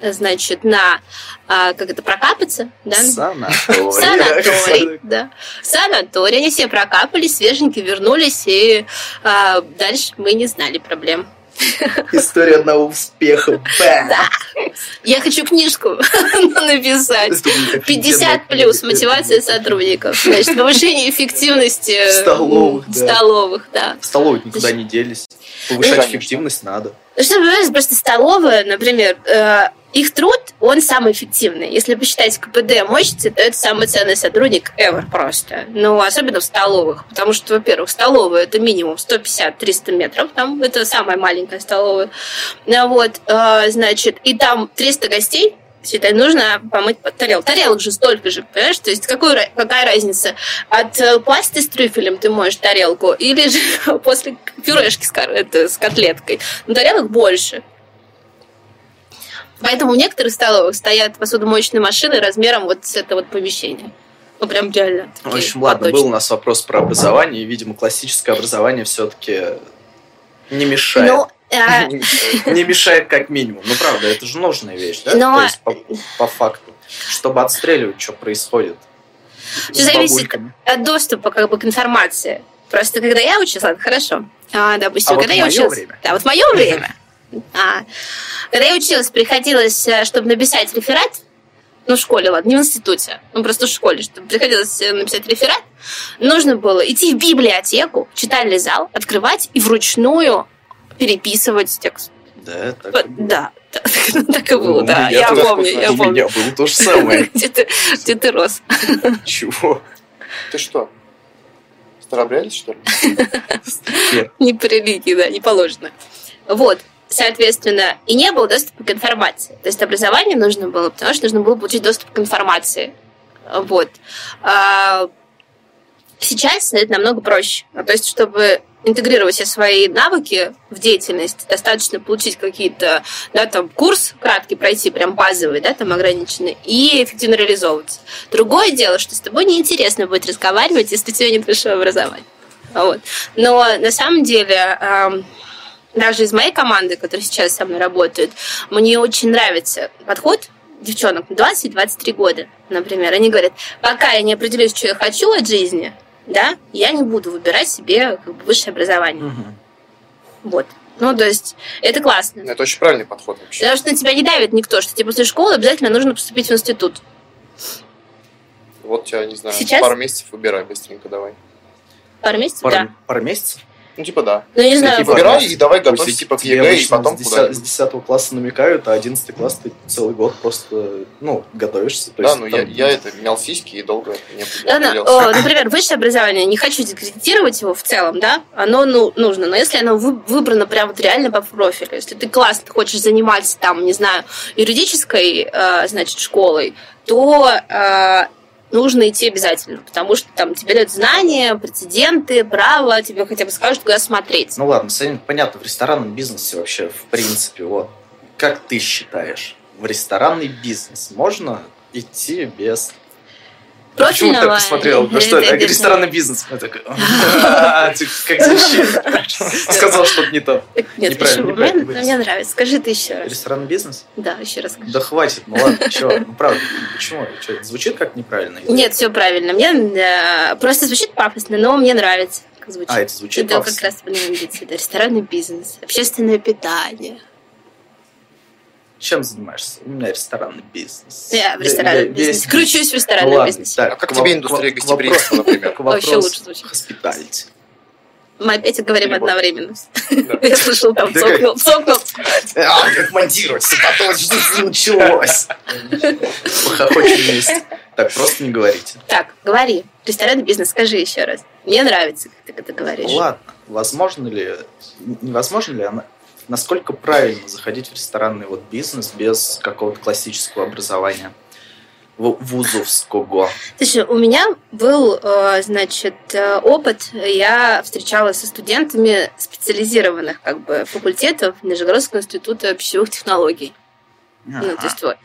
[SPEAKER 2] значит, на а, как это прокапаться, да?
[SPEAKER 1] Санаторий.
[SPEAKER 2] Санаторий, да. Санаторий. Они все прокапались, свеженькие вернулись, и а, дальше мы не знали проблем.
[SPEAKER 1] История одного успеха.
[SPEAKER 2] Да. Я хочу книжку *laughs* написать. 50 плюс мотивация сотрудников. Значит, повышение эффективности
[SPEAKER 1] столовых.
[SPEAKER 2] Столовых, да.
[SPEAKER 1] Столовые никуда не делись. Повышать эффективность надо.
[SPEAKER 2] Ну, что, понимаешь, просто столовая, например, э, их труд, он самый эффективный. Если посчитать КПД мощности, то это самый ценный сотрудник ever просто. Ну, особенно в столовых. Потому что, во-первых, столовая это минимум 150-300 метров. Там это самая маленькая столовая. Ну, вот, э, значит, и там 300 гостей, считай, нужно помыть под тарелку. Тарелок же столько же, понимаешь? То есть какую, какая разница? От э, пасты с трюфелем ты моешь тарелку или же *laughs* после пюрешки с, это, с котлеткой? Но тарелок больше. Поэтому в некоторых столовых стоят посудомоечные машины размером вот с этого вот помещения. Ну, прям реально.
[SPEAKER 1] В общем, ладно, был у нас вопрос про образование, и, видимо, классическое образование все-таки не мешает. Ну, а... Не мешает как минимум. Ну, правда, это же нужная вещь, да? Но... То есть, по, по факту. Чтобы отстреливать, что происходит.
[SPEAKER 2] Все зависит от доступа как бы, к информации. Просто когда я училась, ладно, хорошо. А, допустим, а когда вот я училась... Время. Да, вот в мое время. А, когда я училась, приходилось, э, чтобы написать реферат, ну, в школе, ладно, не в институте, ну, просто в школе, чтобы приходилось э, написать реферат, нужно было идти в библиотеку, читальный зал, открывать и вручную переписывать текст.
[SPEAKER 1] Да, так
[SPEAKER 2] Да, *laughs* так и было, да. Я помню, я помню. У меня
[SPEAKER 1] было то же самое. *laughs*
[SPEAKER 2] Где ты рос? *laughs*
[SPEAKER 1] Чего?
[SPEAKER 3] Ты что? Старобрялись, что ли?
[SPEAKER 2] Не по религии, да, не положено. Вот соответственно, и не было доступа к информации. То есть образование нужно было, потому что нужно было получить доступ к информации. Вот. А, сейчас это намного проще. Ну, то есть, чтобы интегрировать все свои навыки в деятельность, достаточно получить какие-то, да, там, курс краткий пройти, прям базовый, да, там, ограниченный, и эффективно реализовываться. Другое дело, что с тобой неинтересно будет разговаривать, если у тебя нет высшего образования. Вот. Но на самом деле даже из моей команды, которая сейчас со мной работает, мне очень нравится подход девчонок 20-23 года, например. Они говорят, пока я не определюсь, что я хочу от жизни, да, я не буду выбирать себе как бы, высшее образование. Угу. Вот. Ну, то есть, это классно.
[SPEAKER 3] Это очень правильный подход вообще.
[SPEAKER 2] Потому что на тебя не давит никто, что тебе после школы обязательно нужно поступить в институт.
[SPEAKER 3] Вот тебя, не знаю, Сейчас... пару месяцев выбирай быстренько давай.
[SPEAKER 2] Пару месяцев,
[SPEAKER 1] пару,
[SPEAKER 2] да.
[SPEAKER 1] Пару месяцев?
[SPEAKER 3] Ну, типа, да.
[SPEAKER 2] Ну, не знаю.
[SPEAKER 3] Типа, выбирай и давай готовься, типа, к ЕГЭ, и потом
[SPEAKER 1] с 10, с 10 класса намекают, а 11 класс ты целый год просто, ну, готовишься.
[SPEAKER 3] То да, есть, ну, там... я, я это мял сиськи и долго не
[SPEAKER 2] да, да. О, Например, высшее образование, не хочу дискредитировать его в целом, да, оно ну, нужно, но если оно выбрано прям вот реально по профилю, если ты классно хочешь заниматься там, не знаю, юридической, э, значит, школой, то э, нужно идти обязательно, потому что там тебе дают знания, прецеденты, право, тебе хотя бы скажут, куда смотреть.
[SPEAKER 1] Ну ладно, Саня, понятно, в ресторанном бизнесе вообще, в принципе, вот, как ты считаешь, в ресторанный бизнес можно идти без Почему ты
[SPEAKER 2] профильного.
[SPEAKER 1] так посмотрел? Что
[SPEAKER 2] это-
[SPEAKER 1] ресторанный бизнес. Я такой, «А, ты как звучит? *laughs* Сказал что-то не то.
[SPEAKER 2] Нет,
[SPEAKER 1] Неправильно,
[SPEAKER 2] почему? Мне, нравится. Скажи ты еще раз.
[SPEAKER 1] Ресторанный бизнес?
[SPEAKER 2] Да, еще раз скажи.
[SPEAKER 1] Да хватит, ну ладно, *laughs* чего? Ну правда, почему? Звучит как неправильно?
[SPEAKER 2] Нет, все правильно. Мне э, просто звучит пафосно, но мне нравится, как звучит.
[SPEAKER 1] А, это звучит
[SPEAKER 2] Это как
[SPEAKER 1] пафосно.
[SPEAKER 2] раз. Да, ресторанный бизнес, общественное питание.
[SPEAKER 1] Чем занимаешься? У меня ресторанный бизнес.
[SPEAKER 2] Я в ресторанном бизнесе.
[SPEAKER 1] весь-
[SPEAKER 2] Кручусь в
[SPEAKER 1] Ну
[SPEAKER 2] ресторанном
[SPEAKER 1] ладно,
[SPEAKER 2] бизнесе.
[SPEAKER 1] так,
[SPEAKER 3] А как
[SPEAKER 1] к
[SPEAKER 3] тебе индустрия
[SPEAKER 1] к
[SPEAKER 3] гостеприимства, например?
[SPEAKER 1] к
[SPEAKER 2] Вообще
[SPEAKER 1] вопросу
[SPEAKER 2] лучше звучит. Мы опять говорим одновременно. *laughs* Я слышал, там цокнул, цокнул.
[SPEAKER 1] А, как монтировать? Потом что началось? Похохочем вместе. Так, просто не говорите.
[SPEAKER 2] Так, говори. Ресторанный бизнес, скажи еще раз. Мне нравится, как ты это говоришь.
[SPEAKER 1] Ладно, возможно ли, невозможно ли она, насколько правильно заходить в ресторанный вот бизнес без какого-то классического образования? Вузовского.
[SPEAKER 2] Слушай, у меня был, э, значит, э, опыт. Я встречалась со студентами специализированных как бы факультетов Нижегородского института пищевых технологий. Ну, то
[SPEAKER 1] Ага.
[SPEAKER 2] есть вот.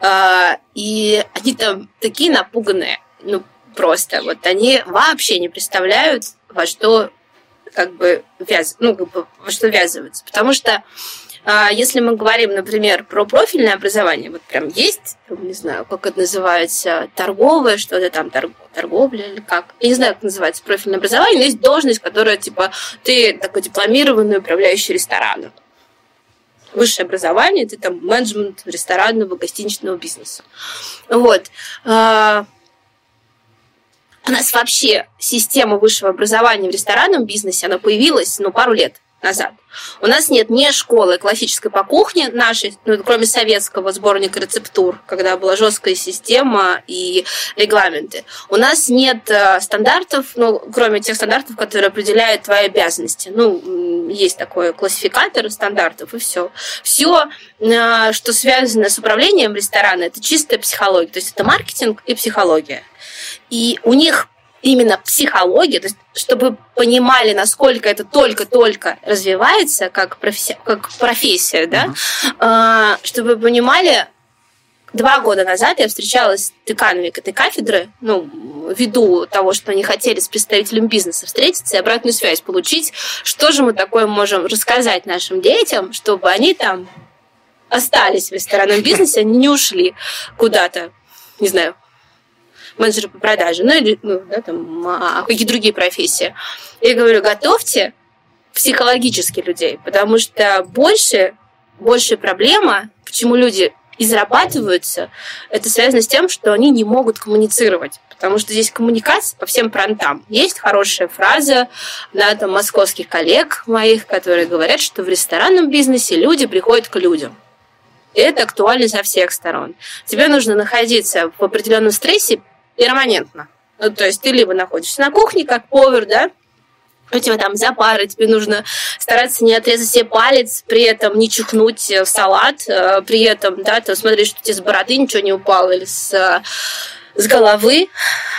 [SPEAKER 2] А, И они там такие напуганные, ну, просто. Вот они вообще не представляют, во что как бы вяз... ну, как бы, во что ввязываются. Потому что а, если мы говорим, например, про профильное образование, вот прям есть, не знаю, как это называется, торговое, что-то там, торг- торговля или как. Я не знаю, как называется профильное образование, но есть должность, которая, типа, ты такой дипломированный управляющий рестораном высшее образование, ты там менеджмент ресторанного, гостиничного бизнеса. Вот. У нас вообще система высшего образования в ресторанном бизнесе, она появилась, ну, пару лет назад. У нас нет ни школы классической по кухне нашей, ну, кроме советского сборника рецептур, когда была жесткая система и регламенты. У нас нет э, стандартов, ну, кроме тех стандартов, которые определяют твои обязанности. Ну, есть такой классификатор стандартов, и все. Все, что связано с управлением ресторана, это чистая психология. То есть это маркетинг и психология. И у них именно психология, то есть чтобы понимали, насколько это только-только развивается как профессия, как профессия да, а, чтобы понимали, два года назад я встречалась с деканами этой кафедры, ну, ввиду того, что они хотели с представителем бизнеса встретиться и обратную связь получить, что же мы такое можем рассказать нашим детям, чтобы они там остались в ресторанном бизнесе, они не ушли куда-то, не знаю, менеджеры по продаже, ну или ну, да, там, а, какие другие профессии. Я говорю, готовьте психологически людей, потому что больше, больше проблема, почему люди израбатываются, это связано с тем, что они не могут коммуницировать. Потому что здесь коммуникация по всем фронтам. Есть хорошая фраза да, там, московских коллег моих, которые говорят, что в ресторанном бизнесе люди приходят к людям. И это актуально со всех сторон. Тебе нужно находиться в определенном стрессе перманентно. Ну, то есть ты либо находишься на кухне, как повар, да, у тебя там запары, тебе нужно стараться не отрезать себе палец, при этом не чихнуть в салат, э, при этом, да, ты смотришь, что тебе с бороды ничего не упало или с, э, с головы,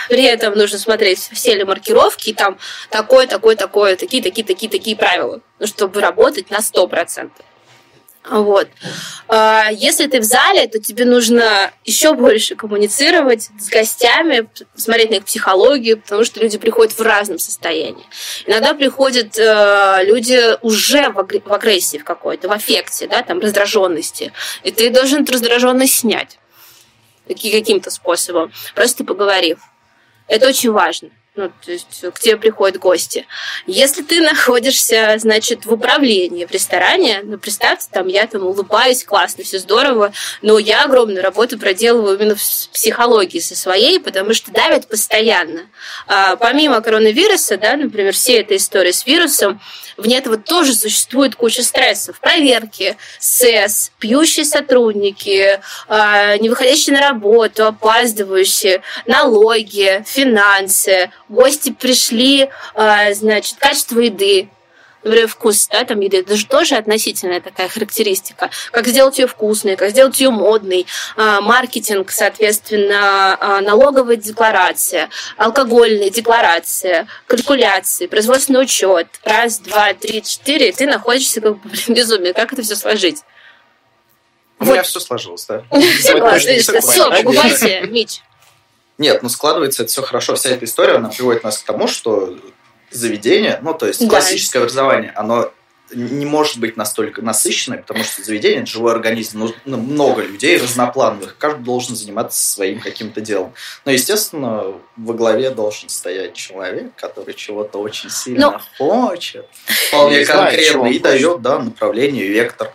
[SPEAKER 2] при этом нужно смотреть, все ли маркировки, и там такое, такое, такое, такие, такие, такие, такие правила, ну, чтобы работать на 100%. Вот. А, Если ты в зале, то тебе нужно еще больше коммуницировать с гостями, смотреть на их психологию, потому что люди приходят в разном состоянии. Иногда приходят э, люди уже в агр- в агрессии в какой-то, в аффекте, да, там, раздраженности. И ты должен эту раздраженность снять каким-то способом, просто поговорив. Это очень важно. Ну, то есть к тебе приходят гости. Если ты находишься, значит, в управлении, в ресторане, ну, представьте, там я там улыбаюсь, классно, все здорово, но я огромную работу проделываю именно в психологии со своей, потому что давят постоянно. А, помимо коронавируса, да, например, все эта история с вирусом, вне этого тоже существует куча стрессов. Проверки, СЭС, пьющие сотрудники, а, не выходящие на работу, опаздывающие, налоги, финансы, гости пришли, а, значит, качество еды, вкус да, там еды, это же тоже относительная такая характеристика. Как сделать ее вкусной, как сделать ее модной, а, маркетинг, соответственно, а, налоговая декларация, алкогольная декларация, калькуляции, производственный учет. Раз, два, три, четыре, и ты находишься как бы, блин, безумие. Как это все сложить?
[SPEAKER 1] У
[SPEAKER 2] Вот.
[SPEAKER 1] меня все сложилось, да? *laughs* Такой-
[SPEAKER 2] Все, покупайте, *laughs* Мич.
[SPEAKER 1] Нет, ну складывается это все хорошо. Вся эта история, она приводит нас к тому, что заведение, ну, то есть
[SPEAKER 2] Да.
[SPEAKER 1] классическое образование, оно не может быть настолько насыщенное, потому что заведение – это живой организм, нужно много людей разноплановых, каждый должен заниматься своим каким-то делом. Но, естественно, во главе должен стоять человек, который чего-то очень сильно хочет, *laughs* вполне
[SPEAKER 3] Не знает, чего
[SPEAKER 1] конкретно,
[SPEAKER 3] он
[SPEAKER 1] и дает да, направление, вектор.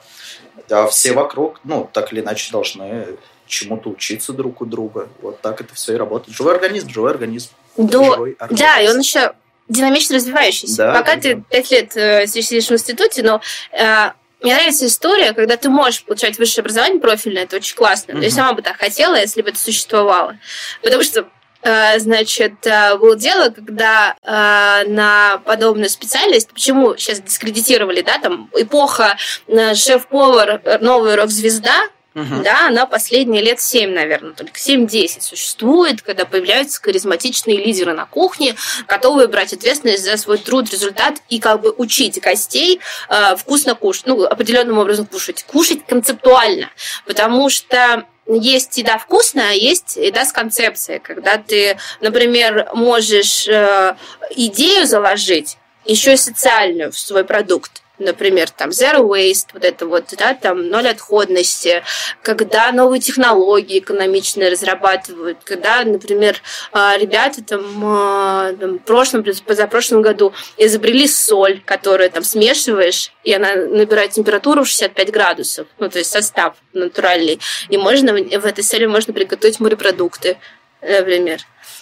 [SPEAKER 1] А все вокруг, ну, так или иначе, должны чему-то учиться друг у друга. Вот так это все и работает. Живой организм, живой организм.
[SPEAKER 2] До-
[SPEAKER 1] Живой
[SPEAKER 2] Да,
[SPEAKER 1] организм.
[SPEAKER 2] и он еще динамично развивающийся.
[SPEAKER 1] Да,
[SPEAKER 2] Пока
[SPEAKER 1] да,
[SPEAKER 2] ты
[SPEAKER 1] да.
[SPEAKER 2] пять лет э, сидишь в институте, но э, мне нравится история, когда ты можешь получать высшее образование профильное, это очень классно. Я
[SPEAKER 1] Мгм.
[SPEAKER 2] сама бы так хотела, если бы это существовало. Потому что э, значит, э, было дело, когда э, на подобную специальность, почему сейчас дискредитировали, да, там эпоха шеф-повар, новая рок-звезда,
[SPEAKER 1] Мгм.
[SPEAKER 2] да, она последние лет 7, наверное, только 7-10 существует, когда появляются харизматичные лидеры на кухне, готовые брать ответственность за свой труд, результат и как бы учить гостей э, вкусно кушать, ну, определенным образом кушать. Кушать концептуально, потому что есть еда вкусная, а есть еда с концепцией, когда ты, например, можешь э, идею заложить, еще и социальную в свой продукт. Например, там zero waste, вот это вот, да, там ноль отходности, когда новые технологии экономичные разрабатывают, когда, например, а, ребята там, а, там в прошлом, позапрошлом году изобрели соль, которую там смешиваешь, и она набирает температуру в 65 градусов, ну, то есть состав натуральный, и можно в этой соли можно приготовить морепродукты, например.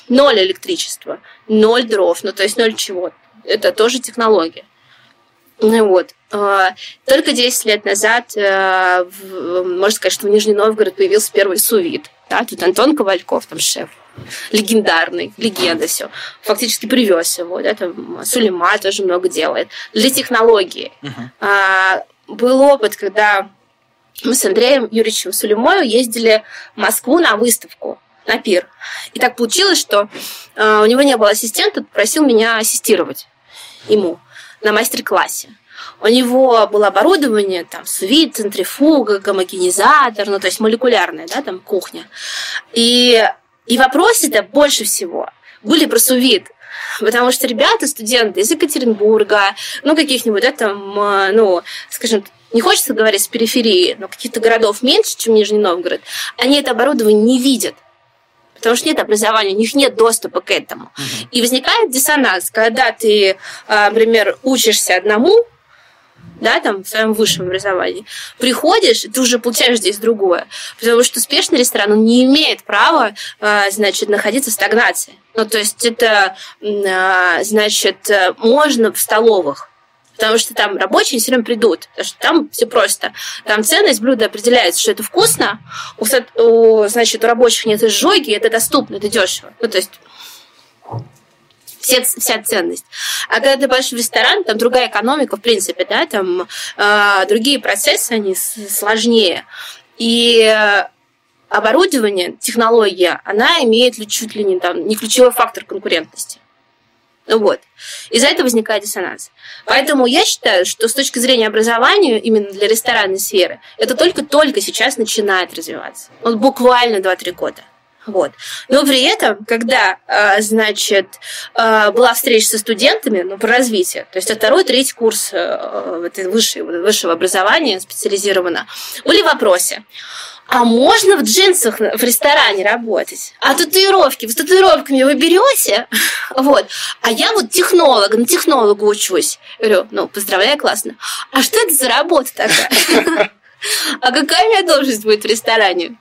[SPEAKER 2] Ноль электричества, ноль дров, ну, то есть ноль чего. Это тоже технология. Ну вот. А, Только 10 лет назад, э, можно сказать, что в Нижний Новгород появился первый сувид. Да, тут Антон Ковальков, там шеф, легендарный, легенда все. Фактически привез его, да, там Сулейма тоже много делает. Для технологии. А, Был опыт, когда мы с Андреем Юрьевичем Сулеймою ездили в Москву на выставку, на пир. И так получилось, что э, у него не было ассистента, просил меня ассистировать ему на мастер-классе. У него было оборудование, там, свит, центрифуга, гомогенизатор, ну, то есть молекулярная, да, там, кухня. И, и вопросы-то больше всего были про сувид. Потому что ребята, студенты из Екатеринбурга, ну, каких-нибудь, да, там, э, ну, скажем, не хочется говорить с периферии, но каких-то городов меньше, чем Нижний Новгород, они это оборудование не видят. Потому что нет образования, у них нет доступа к этому.
[SPEAKER 1] Мгм.
[SPEAKER 2] И возникает диссонанс, когда ты, а, например, учишься одному, да, там, в своем высшем образовании, приходишь, ты уже получаешь здесь другое. Потому что успешный ресторан, он не имеет права, а, значит, находиться в стагнации. Ну, то есть это, а, значит, э, можно в столовых, потому что там рабочие все равно придут, потому что там все просто. Там ценность блюда определяется, что это вкусно, у, у, значит, у рабочих нет изжоги, это доступно, это дешево. Ну, то есть все, вся ценность. А когда ты пойдешь в ресторан, там другая экономика, в принципе, да, там э, другие процессы, они сложнее. И оборудование, технология, она имеет чуть ли не, там, не ключевой фактор конкурентности. Ну Вот. Из-за этого возникает диссонанс. Поэтому я считаю, что с точки зрения образования, именно для ресторанной сферы, это только-только сейчас начинает развиваться. Вот буквально 2-3 года. Вот. Но при этом, когда, э, значит, э, была встреча со студентами ну, по развитию, то есть это второй, третий курс э, этой высшей- высшего образования специализированно, были вопросы. А можно в джинсах в ресторане работать? А татуировки? С татуировками вы берете? *laughs* Вот. А я вот технолог, на технолога учусь. Говорю, ну, поздравляю, классно. А что это за работа такая? *laughs* А какая у меня должность будет в ресторане?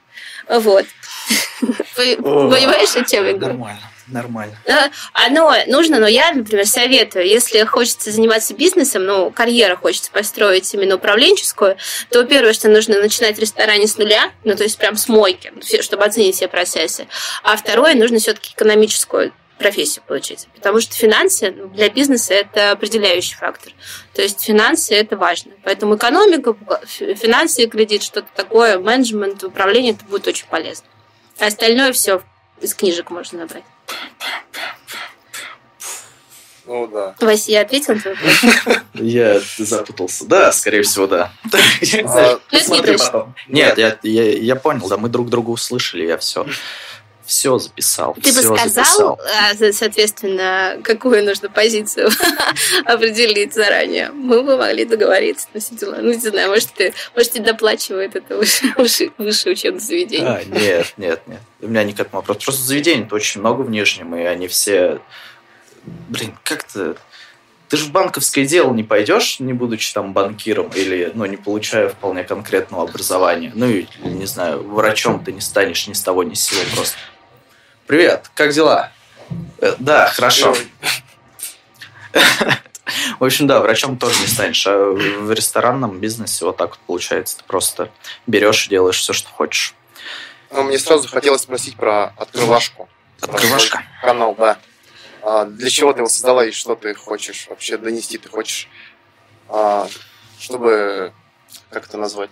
[SPEAKER 2] Вот. *laughs* Понимаешь, о чем я говорю?
[SPEAKER 1] Нормально, нормально.
[SPEAKER 2] Да, Оно нужно, но я, например, советую, если хочется заниматься бизнесом, ну, карьера хочется построить именно управленческую, то первое, что нужно начинать в ресторане с нуля, ну, то есть прям с мойки, все- чтобы оценить все процессы. А второе, нужно все-таки экономическую профессию получить. Потому что финансы ну, для бизнеса это определяющий фактор. То есть финансы это важно. Поэтому экономика, фи- финансы, кредит, что-то такое, менеджмент, управление, это будет очень полезно. А остальное все из книжек можно набрать.
[SPEAKER 3] Ну да.
[SPEAKER 2] Вася, я ответила на твой вопрос? *laughs*
[SPEAKER 1] Я запутался. Да, скорее всего, да. *laughs*
[SPEAKER 3] А,
[SPEAKER 2] Ну.
[SPEAKER 1] Нет, я понял, да, мы друг друга услышали, я все. Все записал.
[SPEAKER 2] Ты бы сказал, записал. А, соответственно, какую нужно позицию *laughs* определить заранее. Мы бы могли договориться на все дела. Ну, не знаю, может, ты, может, тебе доплачивает это *laughs* высшее выше, выше учебное заведение.
[SPEAKER 1] А, нет, нет, нет. У меня не к этому вопрос. Просто заведений-то очень много в Нижнем, и они все... Блин, как-то ты же в банковское дело не пойдешь, не будучи там банкиром или, ну, не получая вполне конкретного образования. Ну, и, не знаю, врачом ты не станешь ни с того, ни с сего просто. Привет, как дела? Э, да, хорошо. В общем, да, врачом тоже не станешь. А в ресторанном бизнесе вот так вот получается. Ты просто берешь и делаешь все, что хочешь.
[SPEAKER 3] Ну, мне сразу хотелось спросить про открывашку.
[SPEAKER 1] Открывашка?
[SPEAKER 3] Канал, да. А, для чего ты его создала и что ты хочешь вообще донести? Ты хочешь, а, чтобы, как это назвать?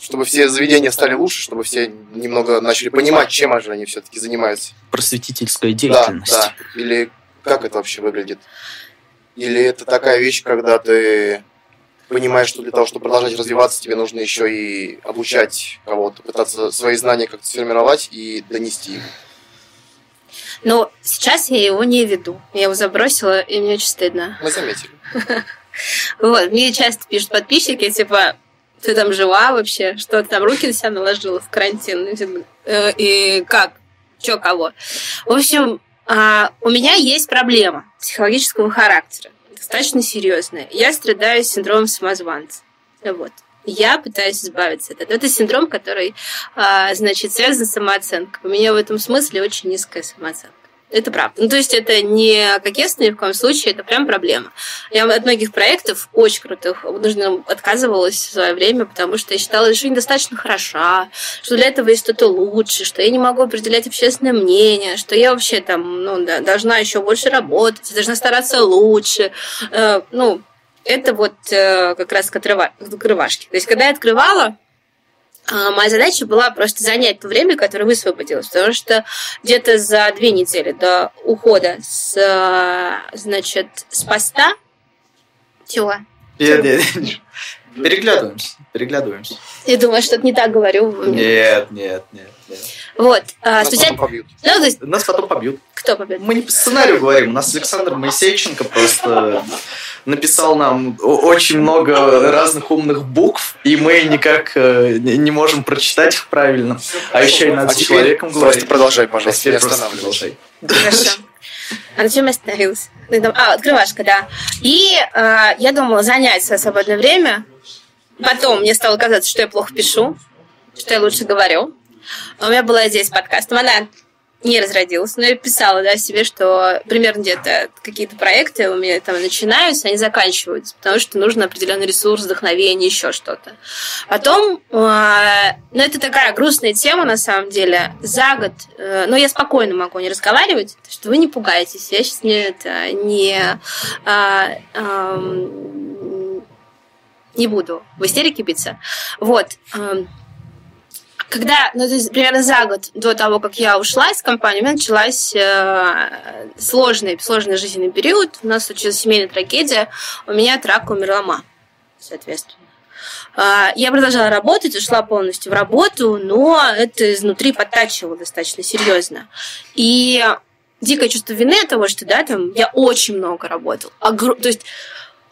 [SPEAKER 3] Чтобы все заведения стали лучше, чтобы все немного начали понимать, чем же они все-таки занимаются.
[SPEAKER 1] Просветительская деятельность.
[SPEAKER 3] Да, да. Или как это вообще выглядит? Или это такая вещь, когда ты понимаешь, что для того, чтобы продолжать развиваться, тебе нужно еще и обучать кого-то, пытаться свои знания как-то сформировать и донести их.
[SPEAKER 2] Но сейчас я его не веду. Я его забросила, и мне очень стыдно.
[SPEAKER 3] Мы заметили. *laughs*
[SPEAKER 2] Вот, мне часто пишут подписчики, типа, ты там жива вообще? Что ты там руки на себя наложила в карантин? «Э, и как? Чё, кого? В общем, а, у меня есть проблема психологического характера, достаточно серьезная. Я страдаю синдромом самозванца. Вот я пытаюсь избавиться от этого. Это синдром, который, а, значит, связан с самооценкой. У меня в этом смысле очень низкая самооценка. Это правда. Ну, то есть это не кокетство ни в коем случае, это прям проблема. Я от многих проектов очень крутых нужно отказывалась в свое время, потому что я считала, что недостаточно хороша, что для этого есть что-то лучше, что я не могу определять общественное мнение, что я вообще там ну, да, должна еще больше работать, должна стараться лучше. Э, ну, это вот э, как раз открывашки. То есть, когда я открывала, моя задача была просто занять то время, которое высвободилось, потому что где-то за две недели до ухода с, значит, с поста... Чего?
[SPEAKER 1] Нет, нет, *laughs* Переглядываемся, переглядываемся.
[SPEAKER 2] Я думаю, что-то не так говорю.
[SPEAKER 1] Нет, нет, нет. нет.
[SPEAKER 2] Вот.
[SPEAKER 3] А, Нас спустя... потом побьют.
[SPEAKER 1] Ну, то есть... Нас потом побьют.
[SPEAKER 2] Кто побьет?
[SPEAKER 1] Мы не по сценарию говорим. У нас Александр Моисейченко просто написал нам очень много разных умных букв, и мы никак э, не можем прочитать их правильно. А еще и надо а с человеком говорить.
[SPEAKER 3] Просто продолжай, пожалуйста, не останавливайся.
[SPEAKER 2] Хорошо. А на чем я остановилась? А, открывашка, да. И э, я думала занять свое свободное время. Потом мне стало казаться, что я плохо пишу, что я лучше говорю. У меня была идея с подкастом. Она не разродилась, но я писала да, себе, что примерно где-то какие-то проекты у меня там начинаются, они заканчиваются, потому что нужно определенный ресурс, вдохновение, еще что-то. Потом, э, ну это такая грустная тема на самом деле, за год, э, но я спокойно могу не разговаривать, что вы не пугайтесь, я сейчас не это не э, э, не буду в истерике биться. Вот. Когда, ну, то есть, примерно за год до того, как я ушла из компании, у меня началась э, сложный, сложный жизненный период. У нас случилась семейная трагедия. У меня от рака умерла мама, соответственно. Э, я продолжала работать, ушла полностью в работу, но это изнутри подтачивало достаточно серьезно. И дикое чувство вины от того, что, да, там, я очень много работала. Огр... То есть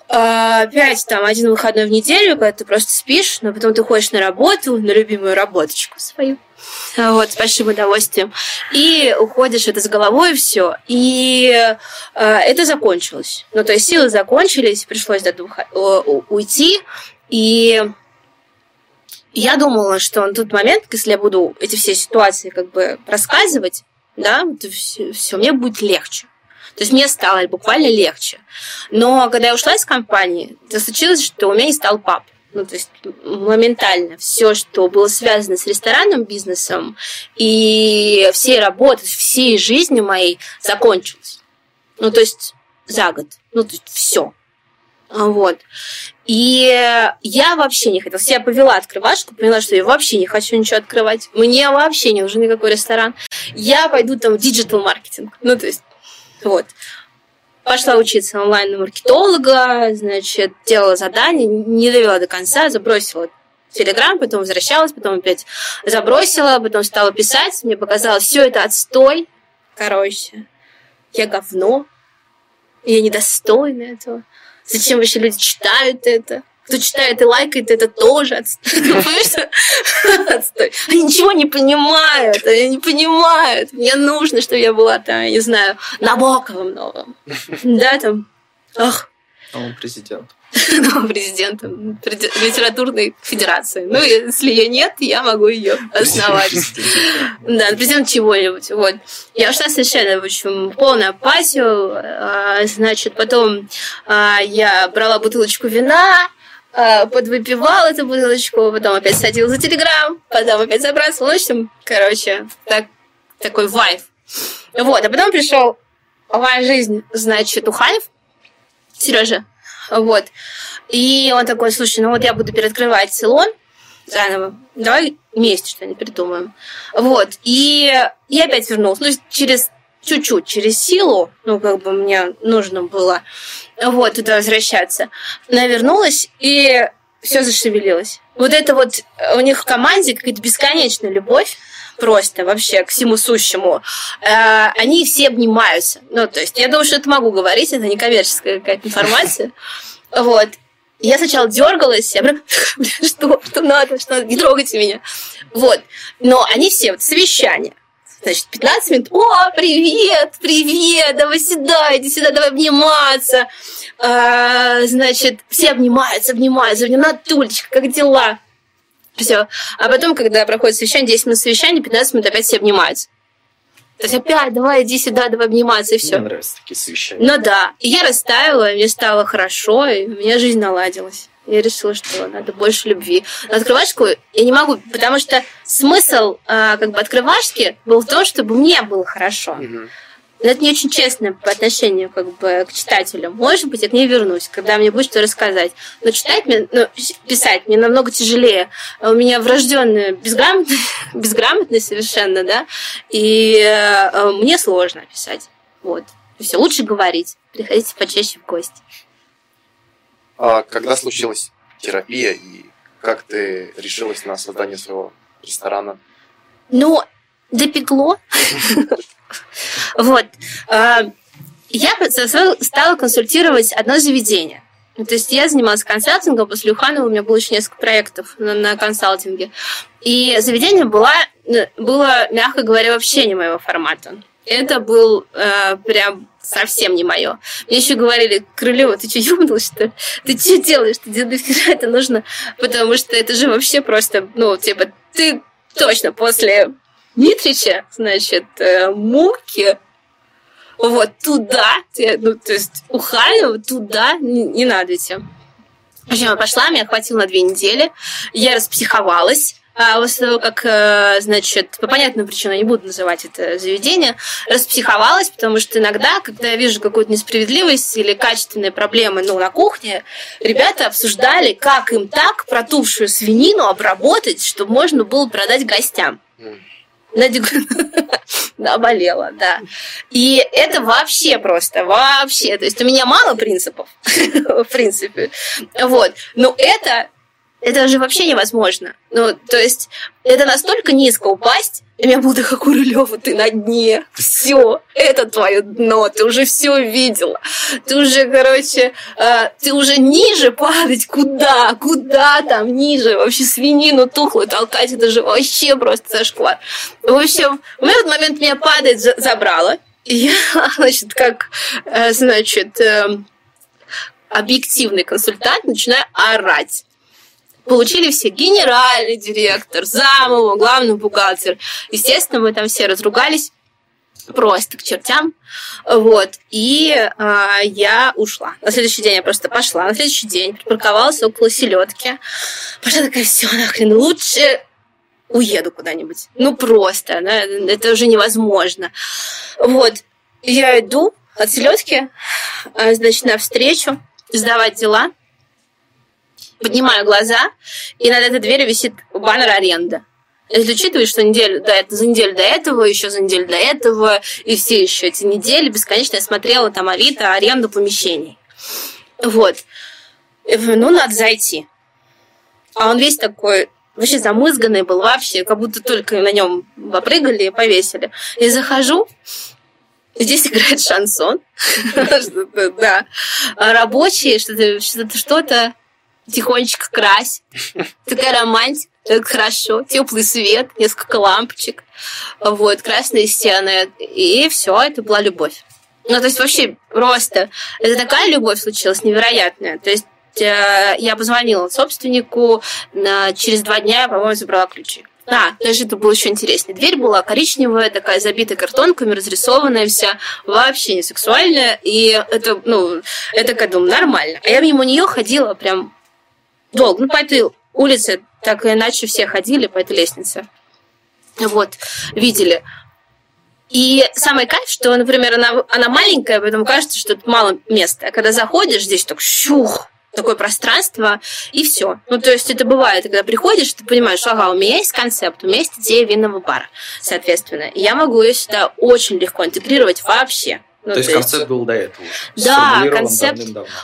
[SPEAKER 2] опять там один выходной в неделю, когда ты просто спишь, но потом ты ходишь на работу, на любимую работочку свою. Вот, с большим удовольствием. И уходишь это с головой, все. И э, это закончилось. Ну, то есть силы закончились, пришлось до двух, уйти. И я думала, что на тот момент, если я буду эти все ситуации как бы рассказывать, да, все, все мне будет легче. То есть мне стало буквально легче. Но когда я ушла из компании, то случилось, что у меня не стал пап. Ну, то есть моментально все, что было связано с ресторанным бизнесом и всей работой, всей жизнью моей закончилось. Ну, то есть за год. Ну, то есть все. Вот. И я вообще не хотела. Я повела открывашку, поняла, что я вообще не хочу ничего открывать. Мне вообще не нужен никакой ресторан. Я пойду там в digital-маркетинг. Ну, то есть вот. Пошла учиться онлайн на маркетолога, значит, делала задание, не довела до конца, забросила Телеграм, потом возвращалась, потом опять забросила, потом стала писать. Мне показалось, все это отстой. Короче, я говно. Я недостойна этого. Зачем вообще люди читают это? Кто читает и лайкает, это тоже *laughs* отстой. Они ничего не понимают. Они не понимают. Мне нужно, чтобы я была там, я не знаю, Набоковым новым. *laughs* Да, там. Ах.
[SPEAKER 1] Новым президентом. *laughs*
[SPEAKER 2] Новым президентом литературной федерации. Ну, если ее нет, я могу ее основать. Да, президент чего-нибудь. Вот. Я ушла совершенно, в общем, полную апатию. А, значит, потом а, я брала бутылочку вина, а, подвыпивала эту бутылочку, потом опять садила за телеграм, потом опять забрасывала. В общем, короче, так, такой вайф. Вот, а потом пришел в мою жизнь, значит, Уханев, Сережа, вот. И он такой, слушай, ну вот я буду переоткрывать салон заново, давай вместе что-нибудь придумаем. Вот. И я опять вернулась. Ну, через чуть-чуть, через силу, ну, как бы мне нужно было вот туда возвращаться. Но я вернулась, и все зашевелилось. Вот это вот у них в команде какая-то бесконечная любовь просто вообще к всему сущему. Э, они все обнимаются. Ну, то есть, я думаю, что это могу говорить, это не коммерческая какая-то информация. *laughs* Вот. Я сначала дергалась, я прям, *laughs* что, что надо, что надо, не трогайте меня. Вот. Но они все, вот совещание, Значит, 15 минут. О, привет, привет, давай сюда, иди сюда, давай обниматься. А, значит, все обнимаются, обнимаются, обнимают, Тулечка, как дела? Все. А потом, когда проходит совещание, 10 минут совещания, 15 минут опять все обнимаются. То есть опять, давай, иди сюда, давай обниматься, и все.
[SPEAKER 1] Мне нравятся такие совещания.
[SPEAKER 2] Ну да. И я растаяла, мне стало хорошо, и у меня жизнь наладилась. Я решила, что надо больше любви. Но открывашку я не могу, потому что смысл э, как бы открывашки был в том, чтобы мне было хорошо. Но это не очень честно по отношению как бы к читателям. Может быть, я к ней вернусь, когда мне будет что рассказать. Но читать мне, ну, писать мне намного тяжелее. У меня врожденная безграмотность, *laughs* безграмотность совершенно, да, и э, мне сложно писать. Вот. Все, лучше говорить. Приходите почаще в гости.
[SPEAKER 3] А когда случилась терапия и как ты решилась на создание своего ресторана?
[SPEAKER 2] Ну, допекло. Вот. А, Я стала консультировать одно заведение. Ну, То есть я занималась консалтингом, после Уханова у меня было еще несколько проектов на, на консалтинге. И заведение было, было, мягко говоря, вообще не моего формата. Это был э, прям совсем не мое. Мне еще говорили, Крылева, ты что, ёбнулась, что ли? Ты что делаешь? Ты нафига *laughs* это нужно? Потому что это же вообще просто, ну, типа, ты точно после Митрича, значит, э, муки, вот туда, ну, то есть Уханева туда не, не надо идти. В общем, я пошла, меня хватило на две недели, я распсиховалась, а после того, как, э, значит, по понятным причинам, не буду называть это заведение, распсиховалась, потому что иногда, когда я вижу какую-то несправедливость или качественные проблемы ну, на кухне, ребята обсуждали, как им так протухшую свинину обработать, чтобы можно было продать гостям. Надя наболела, *laughs* да. И это вообще просто, вообще. То есть у меня мало принципов, *laughs* в принципе. Вот. Но это, это же вообще невозможно. Ну, то есть это настолько низко упасть, и меня было как у Рулева, ты на дне. Все, это твое дно, ты уже все видела. Ты уже, короче, э, ты уже ниже падать. Куда? Куда там ниже? Вообще свинину тухлую толкать, это же вообще просто зашквар. В общем, в этот момент меня падает, за- забрало. И я, *laughs* значит, как, э, значит, эм, объективный консультант начинаю орать. Получили все генеральный директор, замова, главный бухгалтер. Естественно, мы там все разругались просто к чертям. Вот. И а, я ушла. На следующий день я просто пошла. На следующий день припарковалась около селедки. Пошла такая, все, нахрен, лучше уеду куда-нибудь. Ну, просто. да, это уже невозможно. Вот. Я иду от селедки, а, значит, навстречу сдавать дела. Поднимаю глаза, и над этой дверью висит баннер аренда. Если учитывать, что неделю до этого, за неделю до этого, еще за неделю до этого, и все еще эти недели бесконечно я смотрела там Авито, аренду помещений. Вот. Ну, надо зайти. а он весь такой вообще замызганный был вообще, как будто только на нем попрыгали и повесили. И захожу, здесь играет шансон, *laughs* да, рабочие, что-то, что-то тихонечко крась, такая романтика, так хорошо, теплый свет, несколько лампочек, вот, красные стены, и все, это была любовь. Ну, то есть вообще просто, это такая любовь случилась невероятная, то есть э, я позвонила собственнику, через два дня, по-моему, забрала ключи. Да, даже это было еще интереснее. Дверь была коричневая, такая забитая картонками, разрисованная вся, вообще не сексуальная. И это, ну, это, как думаю, нормально. А я мимо нее ходила прям долго. Ну, по этой улице так и иначе все ходили по этой лестнице. Вот, видели. И самый кайф, что, например, она, она маленькая, поэтому кажется, что тут мало места. А когда заходишь, здесь так щух, такое пространство, и все. Ну, то есть это бывает, когда приходишь, ты понимаешь, ага, у меня есть концепт, у меня есть идея винного бара, соответственно. И я могу ее сюда очень легко интегрировать вообще.
[SPEAKER 1] Ну, то, есть то есть концепт был до этого
[SPEAKER 2] Да, концепт.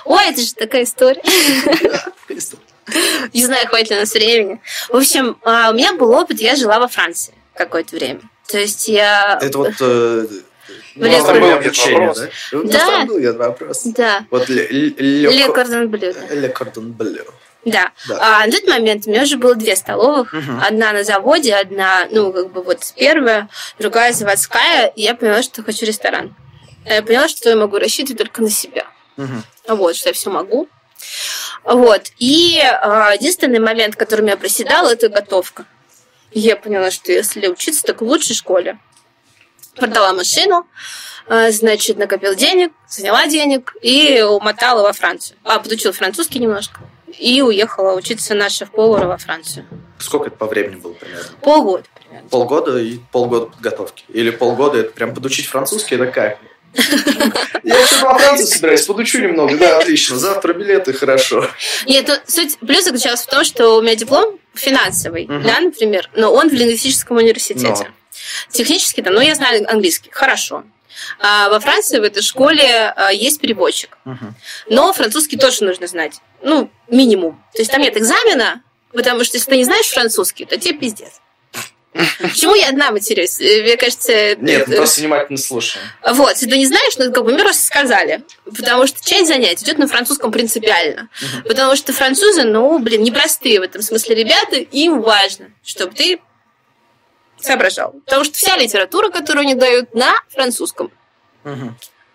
[SPEAKER 2] Ой, это же такая история. *laughs* Не знаю, хватит ли у нас времени. В общем, а, у меня был опыт, я жила во Франции какое-то время. То есть я...
[SPEAKER 1] Это вот э,
[SPEAKER 2] в Ле
[SPEAKER 1] обучение, да?
[SPEAKER 2] Да.
[SPEAKER 1] был этот вопрос.
[SPEAKER 2] Да.
[SPEAKER 1] Вот
[SPEAKER 2] Ле Кордон Блю.
[SPEAKER 1] Ле Кордон Блю.
[SPEAKER 2] Да. да. А на тот момент у меня уже было две столовых. Угу. Одна на заводе, одна, ну, как бы вот первая, другая заводская. И я поняла, что хочу ресторан. Я поняла, что я могу рассчитывать только на себя. Угу. Вот, что я все могу. Вот. И а, единственный момент, который меня проседал, это готовка. Я поняла, что если учиться, так в лучшей школе. Продала машину, а, значит, накопил денег, заняла денег и умотала во Францию. А, подучила французский немножко. И уехала учиться на шеф-повара во Францию.
[SPEAKER 1] Сколько это по времени было примерно?
[SPEAKER 2] Полгода примерно.
[SPEAKER 1] Полгода и полгода подготовки? Или полгода это прям подучить французский, это как? Я вообще во Францию собираюсь, подучу немного. Да, отлично. Завтра билеты, хорошо.
[SPEAKER 2] Нет, суть плюс заключалась в том, что у меня диплом финансовый, да, например, но он в лингвистическом университете. Но. Технически там, ну, я знаю английский, хорошо. А во Франции в этой школе а, есть переводчик. Но французский тоже нужно знать. Ну, минимум. То есть там нет экзамена, потому что если ты не знаешь французский, то тебе пиздец. Почему я одна матерюсь? Мне кажется...
[SPEAKER 1] Нет, это... просто внимательно слушаю.
[SPEAKER 2] Вот, если ты не знаешь, ну, как бы мне просто сказали. Потому что часть занятий идет на французском принципиально. Потому что французы, ну, блин, непростые в этом смысле ребята, им важно, чтобы ты соображал. Потому что вся литература, которую они дают на французском.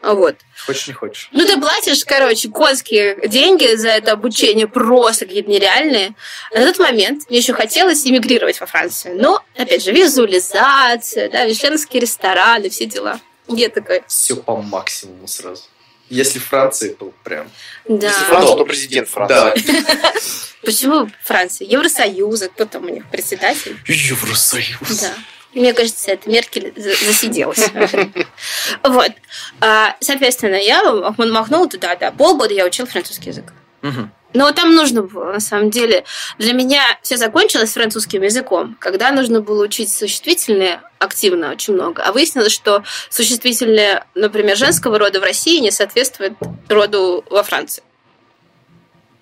[SPEAKER 2] Вот.
[SPEAKER 1] Хочешь, не хочешь.
[SPEAKER 2] Ну, ты платишь, короче, конские деньги за это обучение просто какие-то нереальные. на тот момент мне еще хотелось эмигрировать во Францию. Но, опять же, визуализация, да, мишленские рестораны, все дела. Я такой...
[SPEAKER 1] Все по максимуму сразу. Если Франция, то прям...
[SPEAKER 2] Да.
[SPEAKER 3] Если Франция, то президент Франции.
[SPEAKER 2] Да. Почему Франция? Евросоюза, кто там у них председатель?
[SPEAKER 1] Евросоюз.
[SPEAKER 2] Да. Мне кажется, это Меркель засиделась. *laughs* Вот. А, соответственно, я махнула туда, да. Полгода я учил французский язык. Но там нужно было, на самом деле. Для меня все закончилось французским языком, когда нужно было учить существительные активно очень много. А выяснилось, что существительные, например, женского рода в России не соответствует роду во Франции.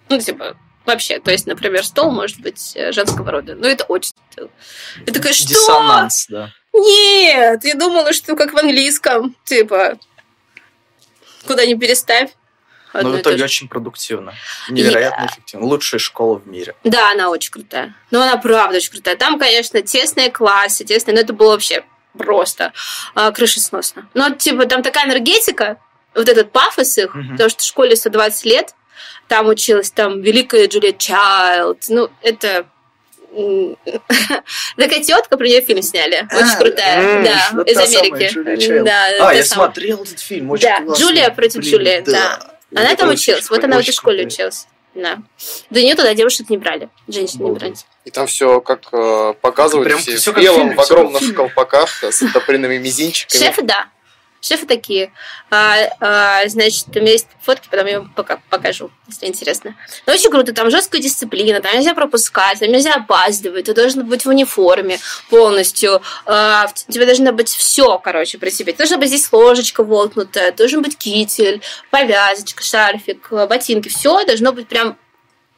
[SPEAKER 2] Ну, типа, Вообще, то есть, например, стол может быть э, женского рода. Но это очень... Я такая, что?
[SPEAKER 1] Диссонанс, да.
[SPEAKER 2] Нет, я думала, что как в английском. Типа, куда ни переставь.
[SPEAKER 1] Но в итоге очень продуктивно. Невероятно и... эффективно. Лучшая школа в мире.
[SPEAKER 2] Да, она очень крутая. Но она правда очень крутая. Там, конечно, тесные классы, тесные, но это было вообще просто а, крышесносно. Но, типа, там такая энергетика, вот этот пафос их, угу. потому что в школе 120 лет, там училась там великая Джулия Чайлд. Ну, это *laughs* Такая тетка, про нее фильм сняли. Очень а, крутая. Да, из Америки.
[SPEAKER 1] Да, а, я смотрел этот фильм. Очень
[SPEAKER 2] да, Джулия против Джулии. Да. Она там училась. Вот она в этой школе училась. Да. До нее туда девушек не брали. Женщин не брали.
[SPEAKER 3] И там все как э, показывают, Прям все, все в белом, в огромных колпаках с оттопыренными мизинчиками.
[SPEAKER 2] Шефы, да. Шефы такие. А, а, значит, у меня есть фотки, потом я вам пока покажу, если интересно. Но очень круто, там жесткая дисциплина, там нельзя пропускать, там нельзя опаздывать, ты должен быть в униформе полностью. А, тебе должно быть все, короче, при себе. Должна быть здесь ложечка волкнутая, должен быть китель, повязочка, шарфик, ботинки. Все должно быть прям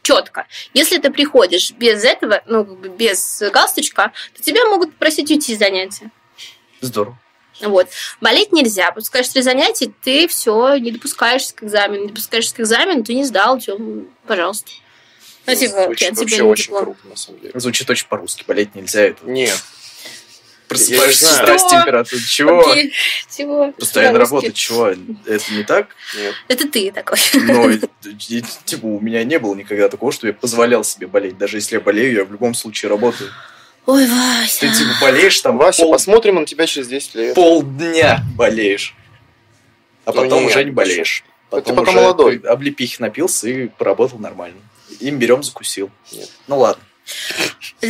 [SPEAKER 2] четко. Если ты приходишь без этого, ну, без галстучка, то тебя могут просить уйти с занятия.
[SPEAKER 1] Здорово.
[SPEAKER 2] Вот. Болеть нельзя. Пускаешь три занятия, ты все, не допускаешься к экзамену. Не допускаешься к экзамену, ты не сдал, все, пожалуйста.
[SPEAKER 3] Ну, типа, Звучит вообще очень круто, на самом деле.
[SPEAKER 1] Звучит очень по-русски. Болеть нельзя. Это...
[SPEAKER 3] Нет.
[SPEAKER 1] Просыпаешься с стресс температуры. Чего? Okay.
[SPEAKER 2] Чего?
[SPEAKER 1] Постоянно работать. Чего? Это не так?
[SPEAKER 3] Нет.
[SPEAKER 2] Это ты такой.
[SPEAKER 1] Но, *laughs* типа, у меня не было никогда такого, что я позволял себе болеть. Даже если я болею, я в любом случае работаю.
[SPEAKER 2] Ой, Вася.
[SPEAKER 1] Ты типа болеешь там
[SPEAKER 3] Вася, пол... посмотрим на тебя через 10 лет.
[SPEAKER 1] Полдня болеешь. А ну, потом нет, уже не болеешь.
[SPEAKER 3] Потом ты пока уже молодой.
[SPEAKER 1] облепихи напился и поработал нормально. Им берем закусил. Нет. Ну ладно. *laughs*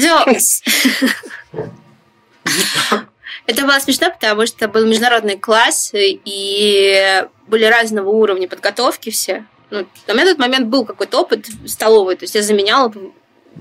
[SPEAKER 2] Это было смешно, потому что был международный класс, и были разного уровня подготовки все. Ну, у меня на тот момент был какой-то опыт столовый, то есть я заменяла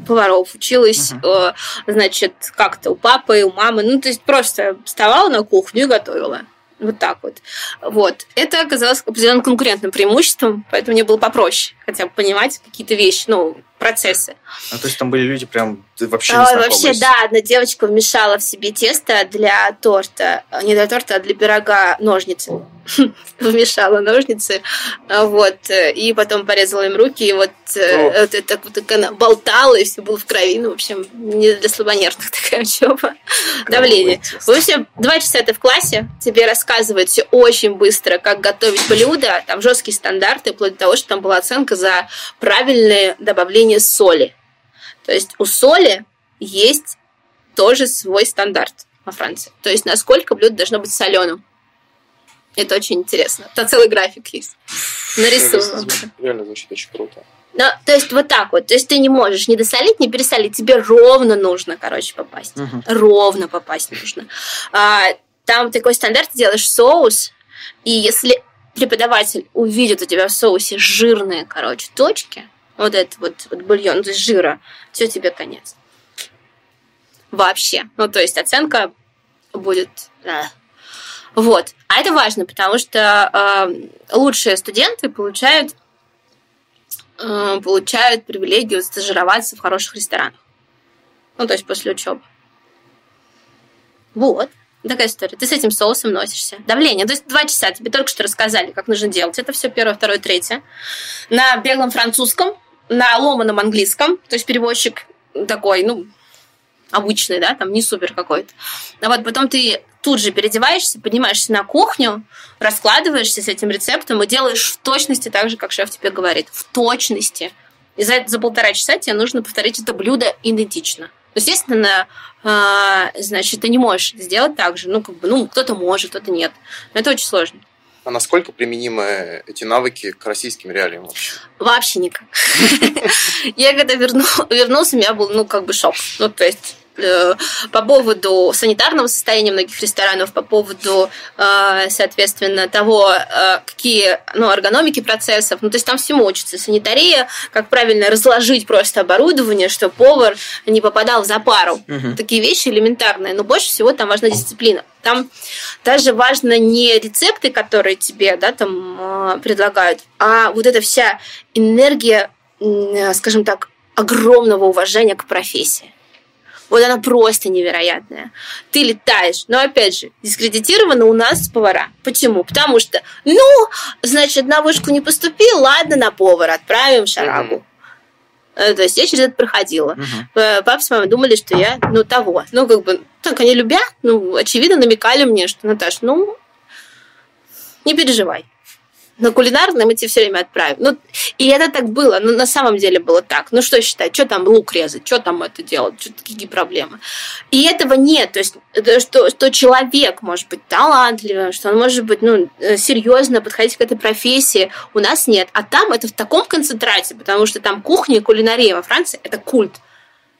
[SPEAKER 2] поваров, училась, uh-huh. значит, как-то у папы, у мамы, ну, то есть просто вставала на кухню и готовила. Вот так вот. Вот. Это оказалось определенным конкурентным преимуществом, поэтому мне было попроще хотя бы понимать какие-то вещи, ну, процессы.
[SPEAKER 1] А то есть там были люди прям вообще не а,
[SPEAKER 2] Вообще, да, одна девочка вмешала в себе тесто для торта, не для торта, а для пирога ножницы. *laughs* Вмешала ножницы, вот, и потом порезала им руки, и вот, э, вот это вот она болтала, и все было в крови, ну, в общем, не для слабонервных *laughs* такая учеба. Давление. В общем, два часа ты в классе, тебе рассказывают все очень быстро, как готовить блюдо, там жесткие стандарты, вплоть до того, что там была оценка за правильное добавление соли. То есть у соли есть тоже свой стандарт во Франции. То есть насколько блюдо должно быть соленым. Это очень интересно. Там целый график есть. Нарисован.
[SPEAKER 3] Реально звучит очень круто.
[SPEAKER 2] Ну, то есть вот так вот. То есть ты не можешь не досолить, не пересолить. Тебе ровно нужно, короче, попасть. Угу. Ровно попасть нужно. А, там такой стандарт, ты делаешь соус, и если преподаватель увидит у тебя в соусе жирные, короче, точки, вот этот вот, вот бульон из жира, все, тебе конец. Вообще. Ну, то есть оценка будет... Вот. А это важно, потому что э, лучшие студенты получают, э, получают привилегию стажироваться в хороших ресторанах. Ну, то есть после учебы. Вот. Такая история. Ты с этим соусом носишься. Давление. То есть два часа тебе только что рассказали, как нужно делать. Это все первое, второе, третье. На беглом французском, на ломаном английском. То есть переводчик такой, ну, обычный, да, там не супер какой-то. А вот потом ты тут же переодеваешься, поднимаешься на кухню, раскладываешься с этим рецептом и делаешь в точности так же, как шеф тебе говорит. В точности. И за, за полтора часа тебе нужно повторить это блюдо идентично. Естественно, а, значит, ты не можешь сделать так же. Ну, как бы, ну, кто-то может, кто-то нет. Но это очень сложно.
[SPEAKER 3] А насколько применимы эти навыки к российским реалиям вообще?
[SPEAKER 2] Вообще никак. *laughs* Я когда вернулся, у меня был, ну, как бы шок. Ну, то есть по поводу санитарного состояния многих ресторанов, по поводу, э, соответственно, того, э, какие ну, эргономики процессов. Ну, то есть там всему учится. Санитария, как правильно разложить просто оборудование, чтобы повар не попадал в запару. Угу. Такие вещи элементарные. Но больше всего там важна дисциплина. Там даже важно не рецепты, которые тебе да, там, предлагают, а вот эта вся энергия, скажем так, огромного уважения к профессии. Вот она просто невероятная. Ты летаешь. Но опять же, дискредитированы у нас повара. Почему? Потому что, ну, значит, на вышку не поступил, ладно, на повара отправим шарагу. Mm-hmm. То есть я через это проходила. Uh-huh. Папа с мамой думали, что я, ну, того. Ну, как бы, так они любя, ну, очевидно, намекали мне, что, Наташ, ну, не переживай на кулинарное мы тебе все время отправим. Ну, и это так было, ну, на самом деле было так. Ну, что считать, что там лук резать, что там это делать, что, какие проблемы. И этого нет, то есть, что, что человек может быть талантливым, что он может быть, ну, э, серьезно подходить к этой профессии, у нас нет. А там это в таком концентрате, потому что там кухня и кулинария во Франции – это культ.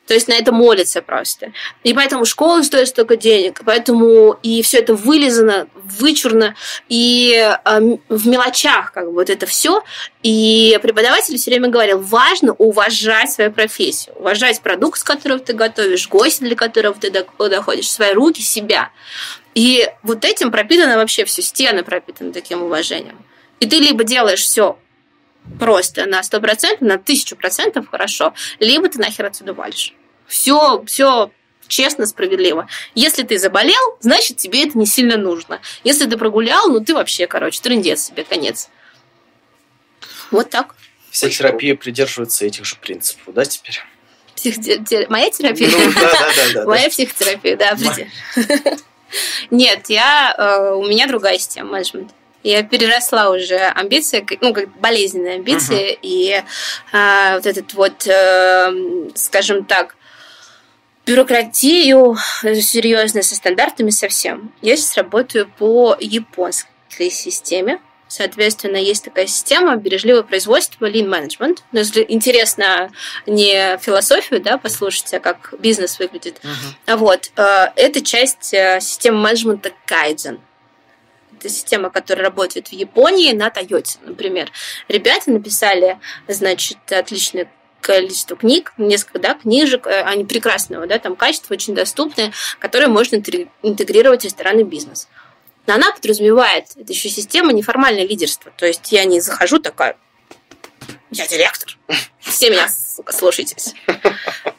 [SPEAKER 2] То есть на это молятся просто. И поэтому школа стоит столько денег, поэтому и все это вылизано, вычурно, и э, в мелочах как бы вот это все. И преподаватель все время говорил, важно уважать свою профессию, уважать продукт, с которым ты готовишь, гость, для которого ты доходишь, свои руки, себя. И вот этим пропитано вообще все, стены пропитаны таким уважением. И ты либо делаешь все просто на 100%, на 1000% хорошо, либо ты нахер отсюда валишь. Все, все честно, справедливо. Если ты заболел, значит, тебе это не сильно нужно. Если ты прогулял, ну ты вообще, короче, трындец себе, конец. Вот так.
[SPEAKER 1] Вся терапия придерживается этих же принципов, да, теперь?
[SPEAKER 2] Психотер... Моя терапия?
[SPEAKER 1] Ну, да, да, да, да.
[SPEAKER 2] Моя психотерапия, да, Нет, я, э, у меня другая система менеджмента. Я переросла уже амбиции, ну, как болезненные амбиции, uh-huh. и а, вот этот вот, а, скажем так, бюрократию серьезно со стандартами совсем. Я сейчас работаю по японской системе. Соответственно, есть такая система бережливого производства Lean Management. Но если интересно не философию, да, послушать, а как бизнес выглядит, uh-huh. вот, э, это часть э, системы менеджмента Kaizen это система, которая работает в Японии на Тойоте, например. Ребята написали, значит, отличное количество книг, несколько да, книжек, э, они прекрасного да, там качества, очень доступные, которые можно интегрировать в ресторанный бизнес. Но она подразумевает, это еще система неформальное лидерство. То есть я не захожу такая, я директор, все меня, сука, слушайтесь.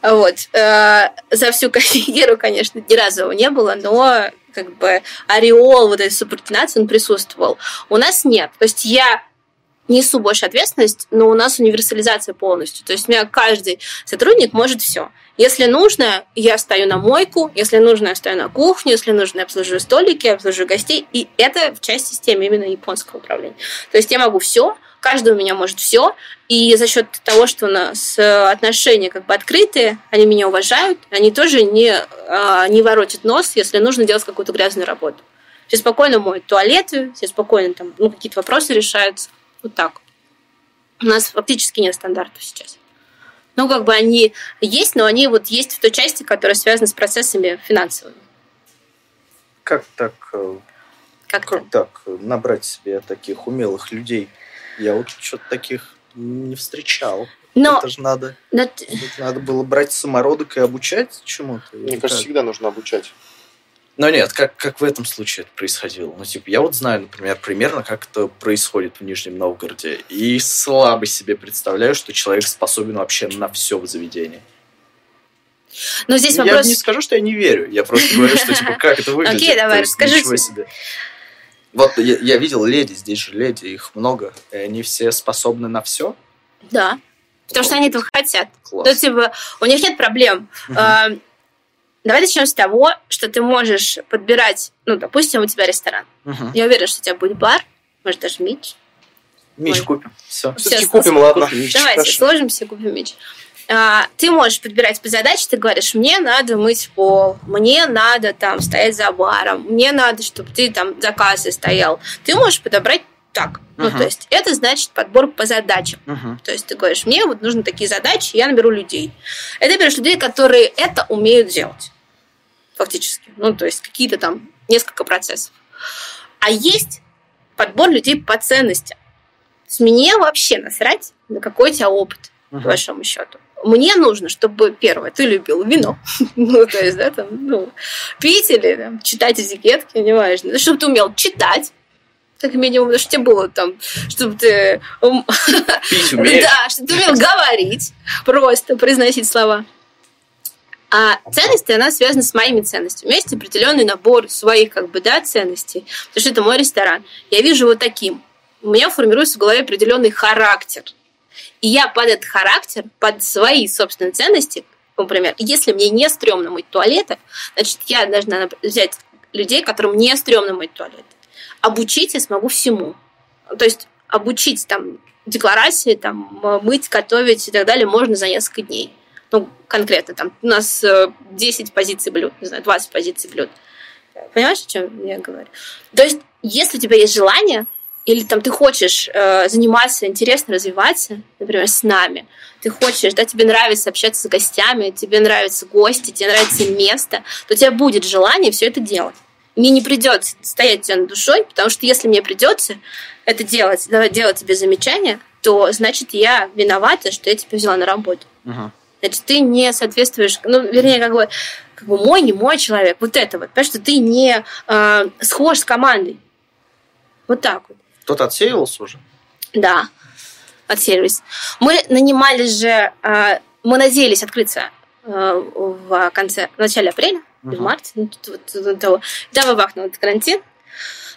[SPEAKER 2] Вот. Э, за всю карьеру, конечно, ни разу его не было, но как бы ореол вот этой субординации, он присутствовал. У нас нет. То есть я несу больше ответственность, но у нас универсализация полностью. То есть у меня каждый сотрудник может все. Если нужно, я стою на мойку, если нужно, я стою на кухню, если нужно, я обслуживаю столики, я обслуживаю гостей. И это в части системы именно японского управления. То есть я могу все, каждый у меня может все, и за счет того, что у нас отношения как бы открытые, они меня уважают, они тоже не, а, не воротят нос, если нужно делать какую-то грязную работу. Все спокойно моют туалеты, все спокойно там, ну, какие-то вопросы решаются. Вот так. У нас фактически нет стандартов сейчас. Ну, как бы они есть, но они вот есть в той части, которая связана с процессами финансовыми.
[SPEAKER 1] Как так? Э, как, как так набрать себе таких умелых людей? Я вот что-то таких не встречал. Но, это же надо, но... надо было брать самородок и обучать чему-то.
[SPEAKER 3] Мне кажется, как? всегда нужно обучать.
[SPEAKER 1] Но нет, как, как в этом случае это происходило? Ну, типа, я вот знаю, например, примерно, как это происходит в Нижнем Новгороде. И слабо себе представляю, что человек способен вообще на все в заведении.
[SPEAKER 2] Но здесь вопрос...
[SPEAKER 1] Я не скажу, что я не верю. Я просто говорю, что, типа, как это выглядит.
[SPEAKER 2] Окей, давай, расскажи.
[SPEAKER 1] себе. Вот я, я видел леди, здесь же леди, их много, и они все способны на все.
[SPEAKER 2] Да, потому что они этого хотят. Класс. То, типа, у них нет проблем. Угу. Давай начнем с того, что ты можешь подбирать, ну, допустим, у тебя ресторан. Угу. Я уверена, что у тебя будет бар, может, даже меч.
[SPEAKER 1] Меч купим. Все.
[SPEAKER 3] Все-таки купим, ладно. Купим
[SPEAKER 2] меч. Давайте Хорошо. сложимся, купим меч. А, ты можешь подбирать по задаче, ты говоришь, мне надо мыть пол, мне надо там стоять за баром, мне надо, чтобы ты там за кассой стоял. Ты можешь подобрать так. Uh-huh. Ну, то есть это значит подбор по задачам. Uh-huh. То есть ты говоришь, мне вот нужны такие задачи, я наберу людей. Это берешь людей, которые это умеют делать. Фактически. Ну, то есть какие-то там несколько процессов. А есть подбор людей по ценностям. То есть мне вообще насрать, на какой у тебя опыт, uh-huh. по большому счету. Мне нужно, чтобы, первое, ты любил вино. *laughs* ну, то есть, да, там, ну, пить или там, читать этикетки, не важно. Чтобы ты умел читать, как минимум, потому что тебе было там, чтобы ты... Да, чтобы ты умел говорить, просто произносить слова. А ценности, она связана с моими ценностями. У меня есть определенный набор своих, как бы, да, ценностей. Потому что это мой ресторан. Я вижу его таким. У меня формируется в голове определенный характер. И я под этот характер, под свои собственные ценности, например, если мне не стрёмно мыть туалеты, значит, я должна взять людей, которым не стрёмно мыть туалеты. Обучить я смогу всему. То есть обучить там декларации, там, мыть, готовить и так далее можно за несколько дней. Ну, конкретно, там, у нас 10 э, позиций блюд, не знаю, 20 позиций блюд. Понимаешь, о чем я говорю? То есть, если у тебя есть желание, или там ты хочешь э, заниматься, интересно развиваться, например, с нами, ты хочешь, да, тебе нравится общаться с гостями, тебе нравятся гости, тебе нравится место, то у тебя будет желание все это делать. Мне не придется стоять тебя над душой, потому что если мне придется это делать, делать тебе замечания, то значит я виновата, что я тебя взяла на работу. Uh-huh. Значит, ты не соответствуешь, ну, вернее, как бы, как бы мой, не мой человек, вот это вот, потому что ты не э, схож с командой. Вот так вот.
[SPEAKER 1] Кто-то отсеивался уже?
[SPEAKER 2] Да. от сервис. Мы нанимали же, а, мы надеялись открыться а, в конце, в начале апреля, uh-huh. в марте, ну, вот, вот, того. Да, бахнул этот карантин.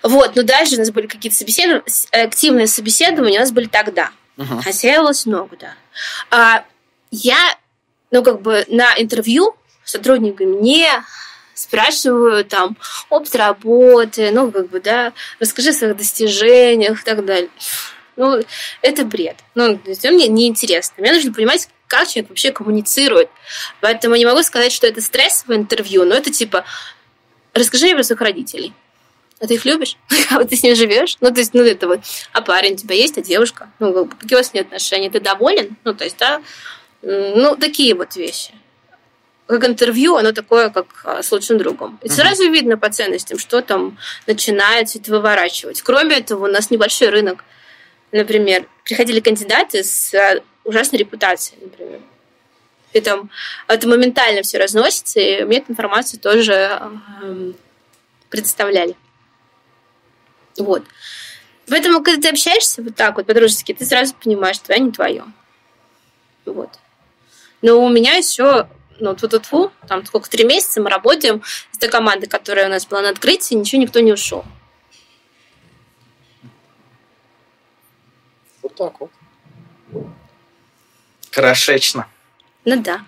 [SPEAKER 2] Вот, но дальше у нас были какие-то собеседования, активные собеседования у нас были тогда. Uh-huh. Сервис много, да. А, я, ну, как бы на интервью сотрудниками не спрашиваю там опыт работы, ну, как бы, да, расскажи о своих достижениях и так далее. Ну, это бред. Ну, то есть, мне неинтересно. Мне нужно понимать, как человек вообще коммуницирует. Поэтому не могу сказать, что это стрессовое интервью, но это типа расскажи мне про своих родителей. А ты их любишь? *laughs* А ты с ними живешь? Ну, то есть, ну, это вот, а парень у тебя есть, а девушка? Ну, какие у вас с ней отношения? Ты доволен? Ну, то есть, да, ну, такие вот вещи как интервью, оно такое, как а, с лучшим другом. И сразу видно по ценностям, что там начинает это выворачивать. Кроме этого, у нас небольшой рынок. Например, приходили кандидаты с а, ужасной репутацией, например. И там это моментально все разносится, и мне эту информацию тоже э, представляли. Вот. Поэтому, когда ты общаешься вот так вот по-дружески, ты сразу понимаешь, что твоя не твое. Вот. Но у меня еще ну, тьфу -тьфу там сколько, три месяца мы работаем с той командой, которая у нас была на открытии, ничего никто не ушел.
[SPEAKER 3] Вот так вот.
[SPEAKER 1] Хорошечно.
[SPEAKER 2] Ну да.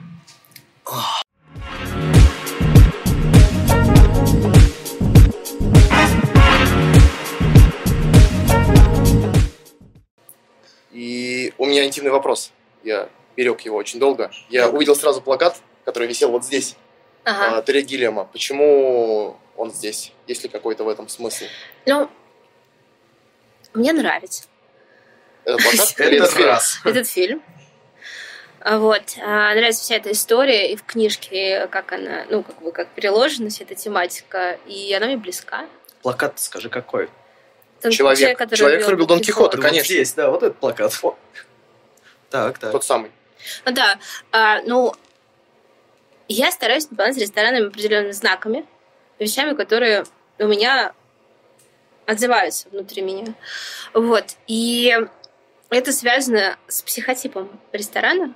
[SPEAKER 3] И у меня интимный вопрос. Я берег его очень долго. Я увидел сразу плакат который висел вот здесь, ага. Терри Гиллиама. Почему он здесь? Есть ли какой-то в этом смысл?
[SPEAKER 2] Ну, мне нравится.
[SPEAKER 3] Этот плакат *laughs* этот фильм?
[SPEAKER 2] Этот фильм. Вот. А, нравится вся эта история и в книжке, как она, ну, как бы, как переложена вся эта тематика, и она мне близка.
[SPEAKER 1] Плакат, скажи, какой?
[SPEAKER 3] Тот человек, человек, который человек, любил, любил Дон Кихота, конечно. Вот
[SPEAKER 1] здесь, да, вот этот плакат. Так, так.
[SPEAKER 3] Тот самый.
[SPEAKER 2] Ну да, а, ну, я стараюсь наполнять ресторанами определенными знаками, вещами, которые у меня отзываются внутри меня. Вот. И это связано с психотипом ресторана.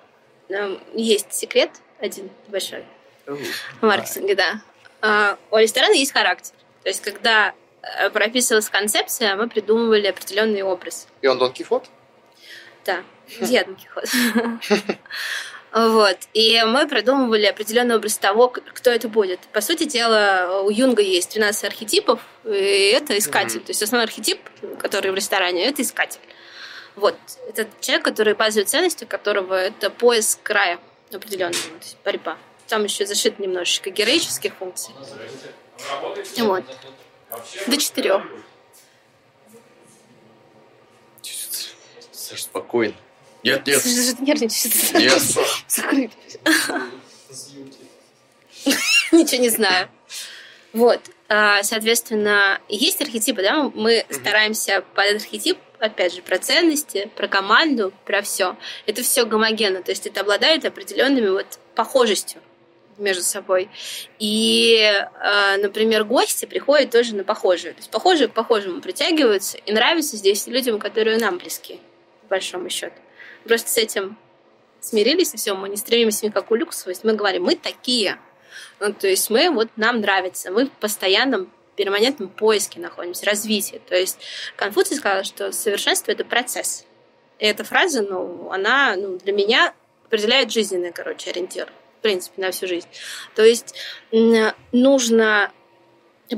[SPEAKER 2] Есть секрет один большой в маркетинге, да. А, у ресторана есть характер. То есть, когда э, прописывалась концепция, мы придумывали определенный образ.
[SPEAKER 3] И он Дон Кихот?
[SPEAKER 2] Да, я Дон Кихот. *laughs* Вот. И мы продумывали определенный образ того, кто это будет. По сути дела, у Юнга есть 13 архетипов, и это искатель. Mm-hmm. То есть основной архетип, который в ресторане, это искатель. Вот. Это человек, который базовой ценностью которого это поиск края определенного, то есть борьба. Там еще зашит немножечко героических функций. Вот. До четырех.
[SPEAKER 1] Саша, спокойно. Нет, нет.
[SPEAKER 2] Нервничаешь.
[SPEAKER 1] Нет.
[SPEAKER 2] Закрыть. Ничего не знаю. Вот. А, соответственно, есть архетипы, да, мы стараемся под этот архетип, опять же, про ценности, про команду, про все. Это все гомогенно, то есть это обладает определенными вот похожестью между собой. И, а, например, гости приходят тоже на похожие. То есть похожие к похожему притягиваются и нравятся здесь людям, которые нам близки, по большому счету просто с этим смирились, и все, мы не стремимся никакую люксовость, мы говорим, мы такие. Ну, то есть мы, вот нам нравится, мы в постоянном перманентном поиске находимся, развитии. То есть Конфуций сказал, что совершенство — это процесс. И эта фраза, ну, она ну, для меня определяет жизненный, короче, ориентир, в принципе, на всю жизнь. То есть нужно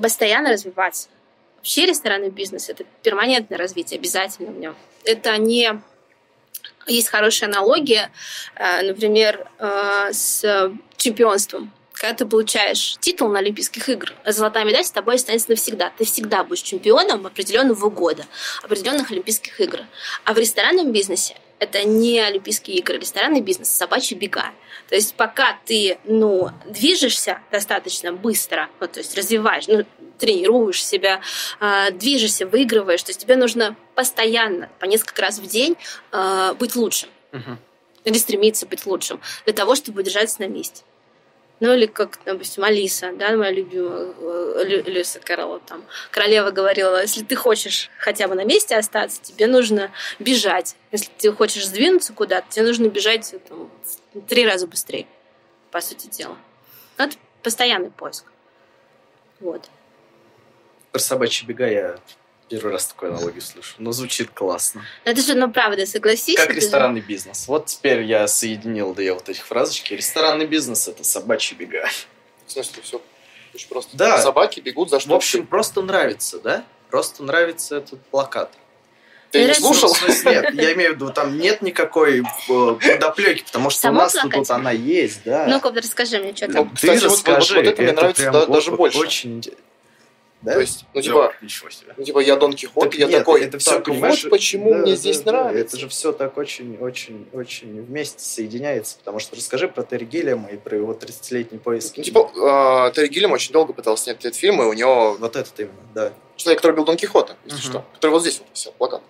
[SPEAKER 2] постоянно развиваться. Вообще ресторанный бизнес — это перманентное развитие, обязательно в нем. Это не есть хорошая аналогия, э, например, э, с чемпионством. Когда ты получаешь титул на Олимпийских играх, золотая медаль с тобой останется навсегда. Ты всегда будешь чемпионом определенного года, определенных Олимпийских игр. А в ресторанном бизнесе это не Олимпийские игры, ресторанный бизнес, собачьи бега. То есть пока ты, ну, движешься достаточно быстро, ну, то есть развиваешь, ну, тренируешь себя, э, движешься, выигрываешь, то есть тебе нужно постоянно, по несколько раз в день э, быть лучшим. Угу. Или стремиться быть лучшим, для того, чтобы удержаться на месте. Ну, или как, допустим, Алиса, да, моя любимая э, Лю, Люся Кэрролл, там, королева говорила, если ты хочешь хотя бы на месте остаться, тебе нужно бежать. Если ты хочешь сдвинуться куда-то, тебе нужно бежать там, в три раза быстрее, по сути дела. Это постоянный поиск. Вот.
[SPEAKER 1] Про собачьи бега я первый раз такой аналогию слышу. Но звучит классно.
[SPEAKER 2] Но это же, ну, правда, согласись.
[SPEAKER 1] Как
[SPEAKER 2] это же-
[SPEAKER 1] ресторанный бизнес. Вот теперь я соединил две вот этих фразочки. Ресторанный бизнес – это собачьи бега.
[SPEAKER 3] В смысле, все очень просто.
[SPEAKER 1] Да.
[SPEAKER 3] Собаки бегут за что
[SPEAKER 1] В общем, просто нравится, да? Просто нравится этот плакат.
[SPEAKER 3] ты не слушал?
[SPEAKER 1] Ну, смысле, нет, я имею в виду, там нет никакой э, подоплеки, потому что
[SPEAKER 2] Само
[SPEAKER 1] у нас тут она есть, да.
[SPEAKER 2] Ну-ка, расскажи мне, что
[SPEAKER 3] Ну,
[SPEAKER 2] там.
[SPEAKER 1] Ты
[SPEAKER 3] кстати, вот-
[SPEAKER 1] расскажи,
[SPEAKER 3] вот- вот это мне нравится да- даже больше.
[SPEAKER 1] Очень... Да?
[SPEAKER 3] То есть, ну, типа,
[SPEAKER 1] ничего себе.
[SPEAKER 3] ну, типа, я Дон Кихот,
[SPEAKER 1] Так
[SPEAKER 3] я
[SPEAKER 1] нет,
[SPEAKER 3] такой,
[SPEAKER 1] это все,
[SPEAKER 3] так
[SPEAKER 1] понимаешь,
[SPEAKER 3] вот почему
[SPEAKER 1] да,
[SPEAKER 3] мне
[SPEAKER 1] да,
[SPEAKER 3] здесь
[SPEAKER 1] да,
[SPEAKER 3] нравится.
[SPEAKER 1] Это же все так очень, очень, очень вместе соединяется, потому что расскажи про Терри Гиллиама и про его 30-летний поиск.
[SPEAKER 3] Ну, типа, э, Терри Гиллиам очень долго пытался снять этот фильм, и у него
[SPEAKER 1] Вот этот именно, да.
[SPEAKER 3] человек, который был Дон Кихота, если
[SPEAKER 1] Мгм.
[SPEAKER 3] что, который вот здесь вот висел, плакат.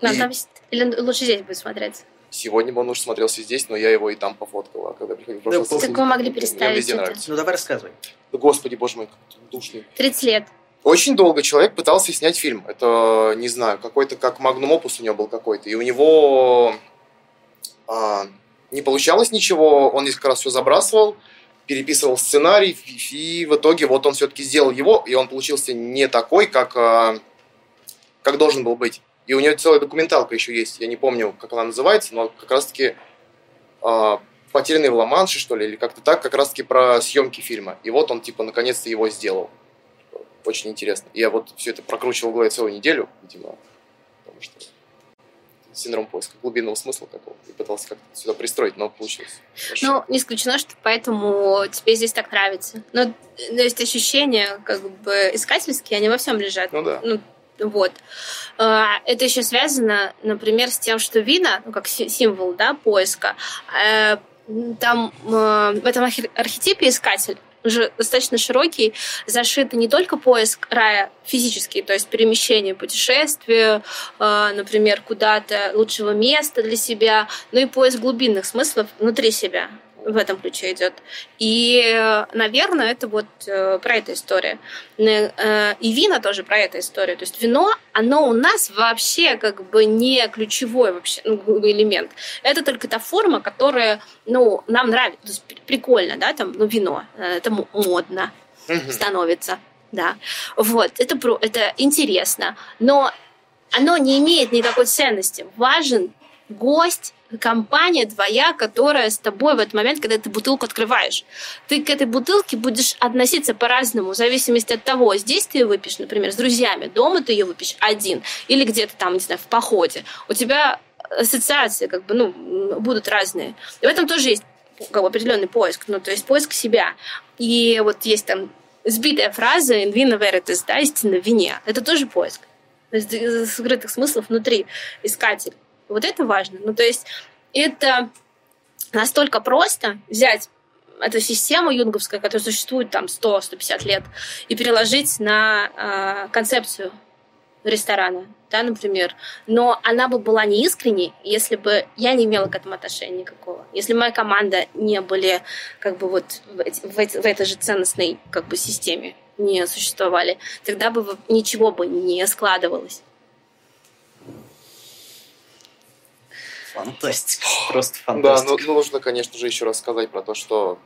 [SPEAKER 2] Нам
[SPEAKER 3] и-
[SPEAKER 2] там Или лучше здесь будет смотреться?
[SPEAKER 3] Сегодня бы он уж смотрелся здесь, но я его и там пофоткал, а когда приходил в прошлый
[SPEAKER 1] Да,
[SPEAKER 3] раз,
[SPEAKER 2] Так вы могли
[SPEAKER 3] мне
[SPEAKER 2] переставить
[SPEAKER 3] везде
[SPEAKER 2] это.
[SPEAKER 3] нравится.
[SPEAKER 1] Ну давай рассказывай.
[SPEAKER 3] Да, Господи, боже мой, как душный.
[SPEAKER 2] 30 лет.
[SPEAKER 3] Очень долго человек пытался снять фильм. Это, не знаю, какой-то как Magnum Opus у него был какой-то. И у него а, не получалось ничего. Он несколько раз все забрасывал, переписывал сценарий. И в итоге вот он все-таки сделал его. И он получился не такой, как, а, как должен был быть. И у него целая документалка еще есть. Я не помню, как она называется, но как раз-таки а, «Потерянный в Ла-Манше», что ли, или как-то так, как раз-таки про съемки фильма. И вот он, типа, наконец-то его сделал очень интересно. Я вот все это прокручивал в голове целую неделю, видимо, потому что синдром поиска глубинного смысла какого-то. И пытался как-то сюда пристроить, но получилось. хорошо.
[SPEAKER 2] Ну, не исключено, что поэтому тебе здесь так нравится. Но то есть ощущения как бы искательские, они во всем лежат.
[SPEAKER 3] Ну да.
[SPEAKER 2] Ну, вот. А, Это еще связано, например, с тем, что вина, ну, как си- символ да, поиска, э, там э, в этом архетипе искатель уже достаточно широкий, зашит не только поиск рая физический, то есть перемещение, путешествие, э, например, куда-то лучшего места для себя, но и поиск глубинных смыслов внутри себя в этом ключе идет. И, э, наверное, это вот э, про эту историю. Э, И вина тоже про эту историю. То есть вино, оно у нас вообще как бы не ключевой вообще ну, элемент. Это только та форма, которая, ну, нам нравится. То есть при- прикольно, да, там, ну, вино. Это модно
[SPEAKER 3] Мгм.
[SPEAKER 2] становится. Да. Вот, это, про, это интересно. Но оно не имеет никакой ценности. Важен гость, компания твоя, которая с тобой в этот момент, когда ты бутылку открываешь. Ты к этой бутылке будешь относиться по-разному, в зависимости от того, здесь ты ее выпьешь, например, с друзьями, дома ты ее выпьешь один, или где-то там, не знаю, в походе. У тебя ассоциации как бы, ну, будут разные. И в этом тоже есть как бы, определенный поиск, ну, то есть поиск себя. И вот есть там сбитая фраза «in vino veritas», да, истинно в вине. Это тоже поиск. То есть э, скрытых смыслов внутри искатель. Вот это важно. Ну, то есть это настолько просто взять эту систему юнговскую, которая существует там 100-150 лет, и переложить на э, концепцию ресторана, да, например. Но она бы была неискренней, если бы я не имела к этому отношения никакого. Если моя команда не были как бы вот в, в в этой же ценностной как бы системе не существовали, тогда бы ничего бы не складывалось.
[SPEAKER 1] Фантастика. *laughs* Просто
[SPEAKER 3] Да, ну,
[SPEAKER 1] фантастика.
[SPEAKER 3] ну, нужно, конечно же, еще раз сказать про то, что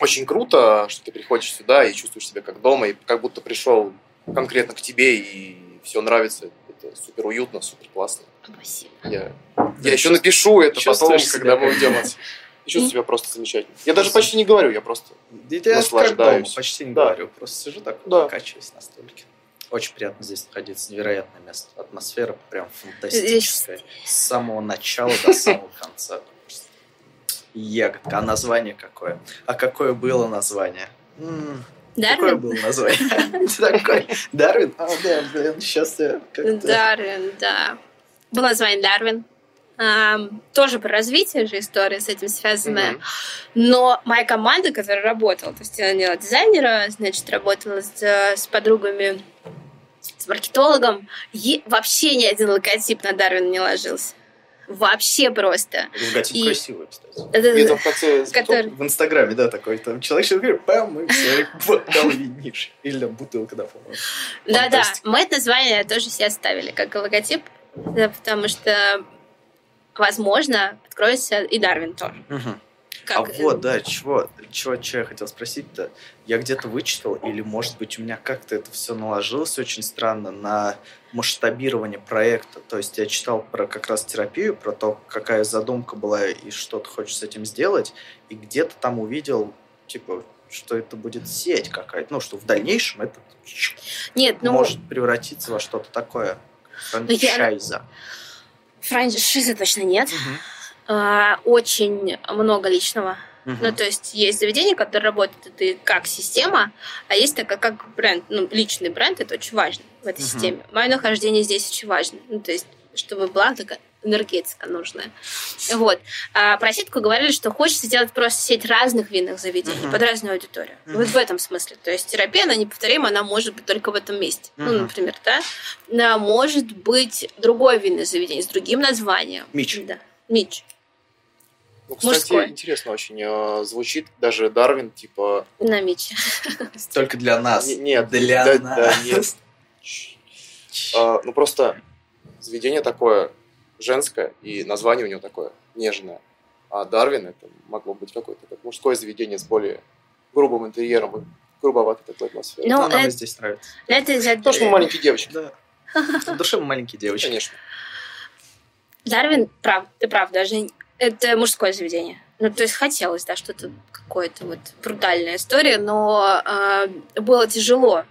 [SPEAKER 3] очень круто, что ты приходишь сюда и чувствуешь себя как дома, и как будто пришел конкретно к тебе, и все нравится. Это супер уютно, супер классно.
[SPEAKER 2] Спасибо.
[SPEAKER 3] Я,
[SPEAKER 1] Да,
[SPEAKER 3] я еще напишу это потом, когда мы уйдем отсюда. И чувствую себя просто замечательно. Я даже почти не говорю, я просто...
[SPEAKER 1] Да Я как дома
[SPEAKER 3] наслаждаюсь.
[SPEAKER 1] почти не
[SPEAKER 3] Да.
[SPEAKER 1] говорю. Просто сижу так,
[SPEAKER 3] Да.
[SPEAKER 1] покачиваюсь на столике. Очень приятно здесь находиться. Невероятное место. Атмосфера прям фантастическая. С самого начала до самого конца. Ягодка. А название какое? А какое было название? М, Какое
[SPEAKER 2] Дарвин?
[SPEAKER 1] было название? *laughs* Такой. Дарвин? А, да, блин, сейчас я как-то...
[SPEAKER 2] Дарвин, да. Было название Дарвин. Ам, тоже про развитие же история с этим связанная.
[SPEAKER 3] Мгм.
[SPEAKER 2] Но моя команда, которая работала, то есть я наняла дизайнера, значит, работала с, с подругами, с маркетологом, е- вообще ни один логотип на Дарвина не ложился. Вообще просто.
[SPEAKER 1] Логотип
[SPEAKER 2] И-
[SPEAKER 1] красивый, кстати.
[SPEAKER 3] И там в конце
[SPEAKER 2] Который-
[SPEAKER 1] В Инстаграме, да, такой. Там человек сейчас говорит, пам, и все, бокал винишь. Или бутылка, да, по-моему.
[SPEAKER 2] Да-да, мы это название тоже себе оставили как логотип, потому что, возможно, откроется и Дарвин тоже.
[SPEAKER 1] Мгм.
[SPEAKER 2] Как,
[SPEAKER 1] а вот, да, чего, чего, чего я хотел спросить-то? Я где-то вычитал, или, может быть, у меня как-то это все наложилось очень странно на масштабирование проекта. То есть я читал про как раз терапию, про то, какая задумка была и что ты хочешь с этим сделать, и где-то там увидел, типа, что это будет сеть какая-то, ну, что в дальнейшем это
[SPEAKER 2] Нет, ну,
[SPEAKER 1] может превратиться во что-то такое. Франчайза.
[SPEAKER 2] франшизы точно нет.
[SPEAKER 1] Мгм.
[SPEAKER 2] А, очень много личного.
[SPEAKER 1] Мгм.
[SPEAKER 2] Ну, то есть есть заведения, которые работают это как система, а есть такая как бренд, ну, личный бренд, это очень важно в этой
[SPEAKER 1] Мгм.
[SPEAKER 2] системе. Мое нахождение здесь очень важно. Ну, то есть, чтобы была такая энергетика нужная. Вот. А про сетку говорили, что хочется сделать просто сеть разных винных заведений
[SPEAKER 1] Мгм.
[SPEAKER 2] под разную аудиторию.
[SPEAKER 1] Мгм.
[SPEAKER 2] Вот в этом смысле. То есть терапия, она неповторима, она может быть только в этом месте. Ну,
[SPEAKER 1] Мгм.
[SPEAKER 2] например, да. А, Может быть другое винное заведение с другим названием.
[SPEAKER 1] Мич.
[SPEAKER 2] Да. Мич.
[SPEAKER 3] Ну, кстати,
[SPEAKER 2] Мужской.
[SPEAKER 3] интересно очень э, звучит. Даже Дарвин, типа...
[SPEAKER 2] На Миче.
[SPEAKER 1] Только для нас.
[SPEAKER 3] Не- нет,
[SPEAKER 1] Для
[SPEAKER 3] да-
[SPEAKER 1] нас.
[SPEAKER 3] да, нет. А, ну, просто заведение такое женское, и название у него такое нежное. А Дарвин это могло быть какое-то как мужское заведение с более грубым интерьером и грубоватой такой атмосферой.
[SPEAKER 2] Ну,
[SPEAKER 1] нам
[SPEAKER 2] это-
[SPEAKER 1] и здесь нравится.
[SPEAKER 2] Это из-за-
[SPEAKER 3] Потому что мы маленькие девочки.
[SPEAKER 1] Да. В душе мы маленькие девочки.
[SPEAKER 3] Конечно.
[SPEAKER 2] Дарвин прав, ты прав, даже это мужское заведение. Ну, то есть хотелось, да, что-то какое-то вот брутальная история, но э, было тяжело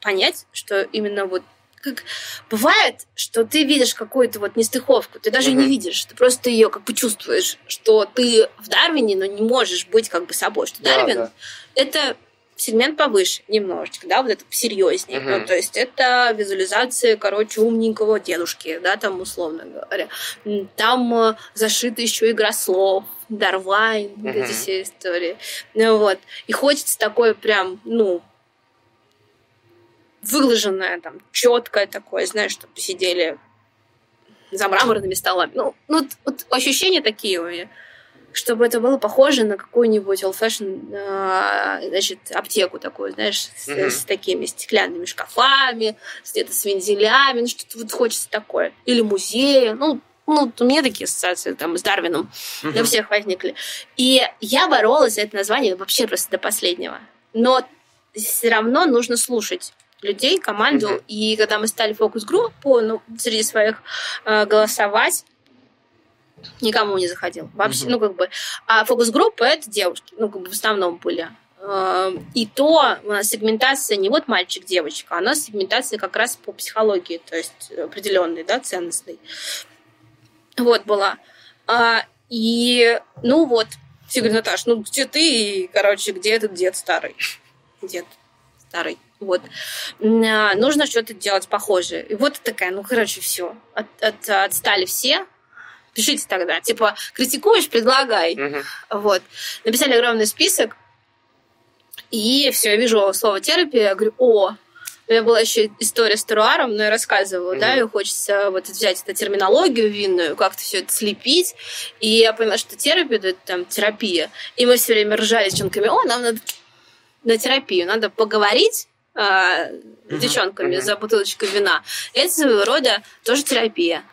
[SPEAKER 2] понять, что именно вот как бывает, что ты видишь какую-то вот нестыковку, ты даже не
[SPEAKER 3] Мгм.
[SPEAKER 2] видишь, ты просто ее как бы чувствуешь, что ты в Дарвине, но не можешь быть как бы собой, что
[SPEAKER 3] Да,
[SPEAKER 2] Дарвин
[SPEAKER 3] да.
[SPEAKER 2] это сегмент повыше немножечко, да, вот это серьезнее.
[SPEAKER 3] Мгм.
[SPEAKER 2] Ну, то есть это визуализация, короче, умненького дедушки, да, там условно говоря. Там э, зашита еще игра слов, Дарвайн, вот эти все истории. Ну вот. И хочется такое прям, ну, выложенное, там, четкое такое, знаешь, чтобы сидели за мраморными столами. Ну, ну вот, вот ощущения такие у меня чтобы это было похоже на какую-нибудь old fashion, э, значит, аптеку такую, знаешь, с,
[SPEAKER 3] Мгм.
[SPEAKER 2] с такими стеклянными шкафами, с где-то с вензелями, ну, что-то вот хочется такое. Или музея, ну, ну, у меня такие ассоциации там с Дарвином
[SPEAKER 1] Мгм.
[SPEAKER 2] у всех возникли. И я боролась за это название вообще просто до последнего. Но все равно нужно слушать людей, команду.
[SPEAKER 3] Мгм.
[SPEAKER 2] И когда мы стали фокус-группу, ну, среди своих э, голосовать, никому не заходил. Вообще,
[SPEAKER 1] Мгм.
[SPEAKER 2] ну, как бы. А фокус-группа это девушки, ну, как бы в основном были. Э, И то у нас сегментация не вот мальчик-девочка, а у нас сегментация как раз по психологии, то есть определенной, да, ценностной. Вот была. А, И, ну вот, все говорят, Наташ, ну где ты, и, короче, где этот дед старый? *laughs* Дед старый. Вот. А, Нужно что-то делать похожее. И вот такая, ну, короче, все. От, от- отстали все. Пишите тогда. Типа, критикуешь, предлагай.
[SPEAKER 3] Мгм.
[SPEAKER 2] Вот. Написали огромный список. И все, я вижу слово терапия, я говорю, о, у меня была еще история с теруаром, но я рассказывала,
[SPEAKER 3] Мгм.
[SPEAKER 2] да, и хочется вот взять эту терминологию винную, как-то все это слепить. И я поняла, что терапия это там терапия. И мы все время ржали с девчонками, о, нам надо на терапию, надо поговорить а, с девчонками
[SPEAKER 3] мгм.
[SPEAKER 2] за бутылочкой вина. Это своего рода тоже терапия.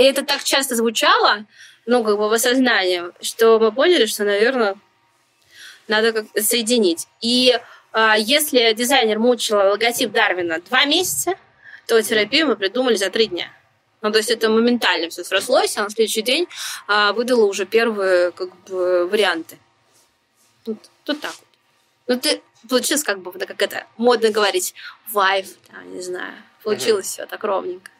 [SPEAKER 2] И это так часто звучало, ну, как бы в осознании, что мы поняли, что, наверное, надо как-то соединить. И а, если дизайнер мучил логотип Дарвина два месяца, то терапию мы придумали за три дня. Ну, то есть это моментально все срослось, а на следующий день а, выдала уже первые как бы, варианты. Вот, вот так вот. Ну, ты получилось как бы, да, как это модно говорить, вайф, там, не знаю. Получилось все так ровненько.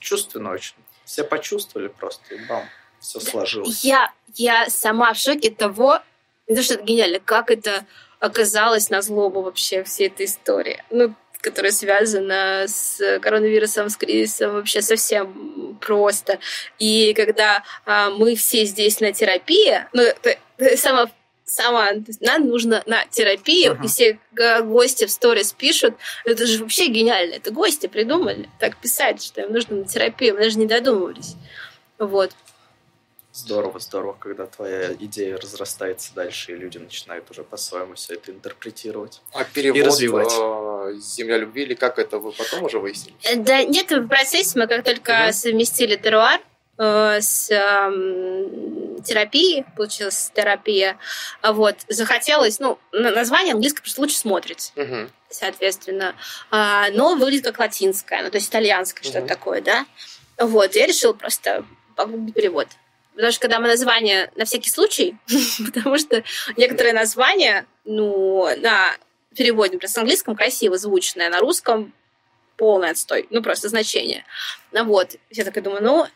[SPEAKER 1] Чувственно очень. Все почувствовали просто, и бам, все сложилось.
[SPEAKER 2] Я, я сама в шоке того, то, что это гениально, как это оказалось на злобу вообще всей этой истории. Ну, которая связана с коронавирусом, с кризисом, вообще совсем просто. И когда а, мы все здесь на терапии, ну, это сама сама, то есть нам нужно на терапию,
[SPEAKER 1] Ага.
[SPEAKER 2] и все гости в сторис пишут, это же вообще гениально, это гости придумали так писать, что им нужно на терапию, мы даже не додумывались. Вот.
[SPEAKER 1] Здорово, здорово, когда твоя идея разрастается дальше, и люди начинают уже по-своему все это интерпретировать.
[SPEAKER 3] А перевод
[SPEAKER 1] развивать.
[SPEAKER 3] э, «Земля любви» или как это вы потом уже выяснили?
[SPEAKER 2] Э, Да нет, в процессе мы как только
[SPEAKER 3] Мгм.
[SPEAKER 2] совместили теруар с эм, терапией, получилась терапия, вот, захотелось, ну, на- название английское просто лучше смотрится,
[SPEAKER 3] Мгм.
[SPEAKER 2] соответственно, А, но выглядит как латинское, ну, то есть итальянское, что-то
[SPEAKER 3] Мгм.
[SPEAKER 2] такое, да, вот, я решила просто погуглить перевод. Потому что когда мы название на всякий случай, *laughs* потому что некоторые названия, ну, на переводе, например, с английском красиво звучное, на русском полный отстой. Ну, просто значение. Ну, вот. Я такая думаю, ну,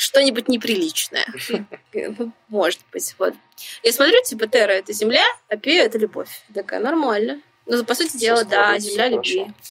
[SPEAKER 2] что-нибудь неприличное. *laughs* Может быть, вот. Я смотрю, типа, Терра — это земля, а Пия — это любовь. Такая, нормально. Ну, по сути дела, да, земля любви.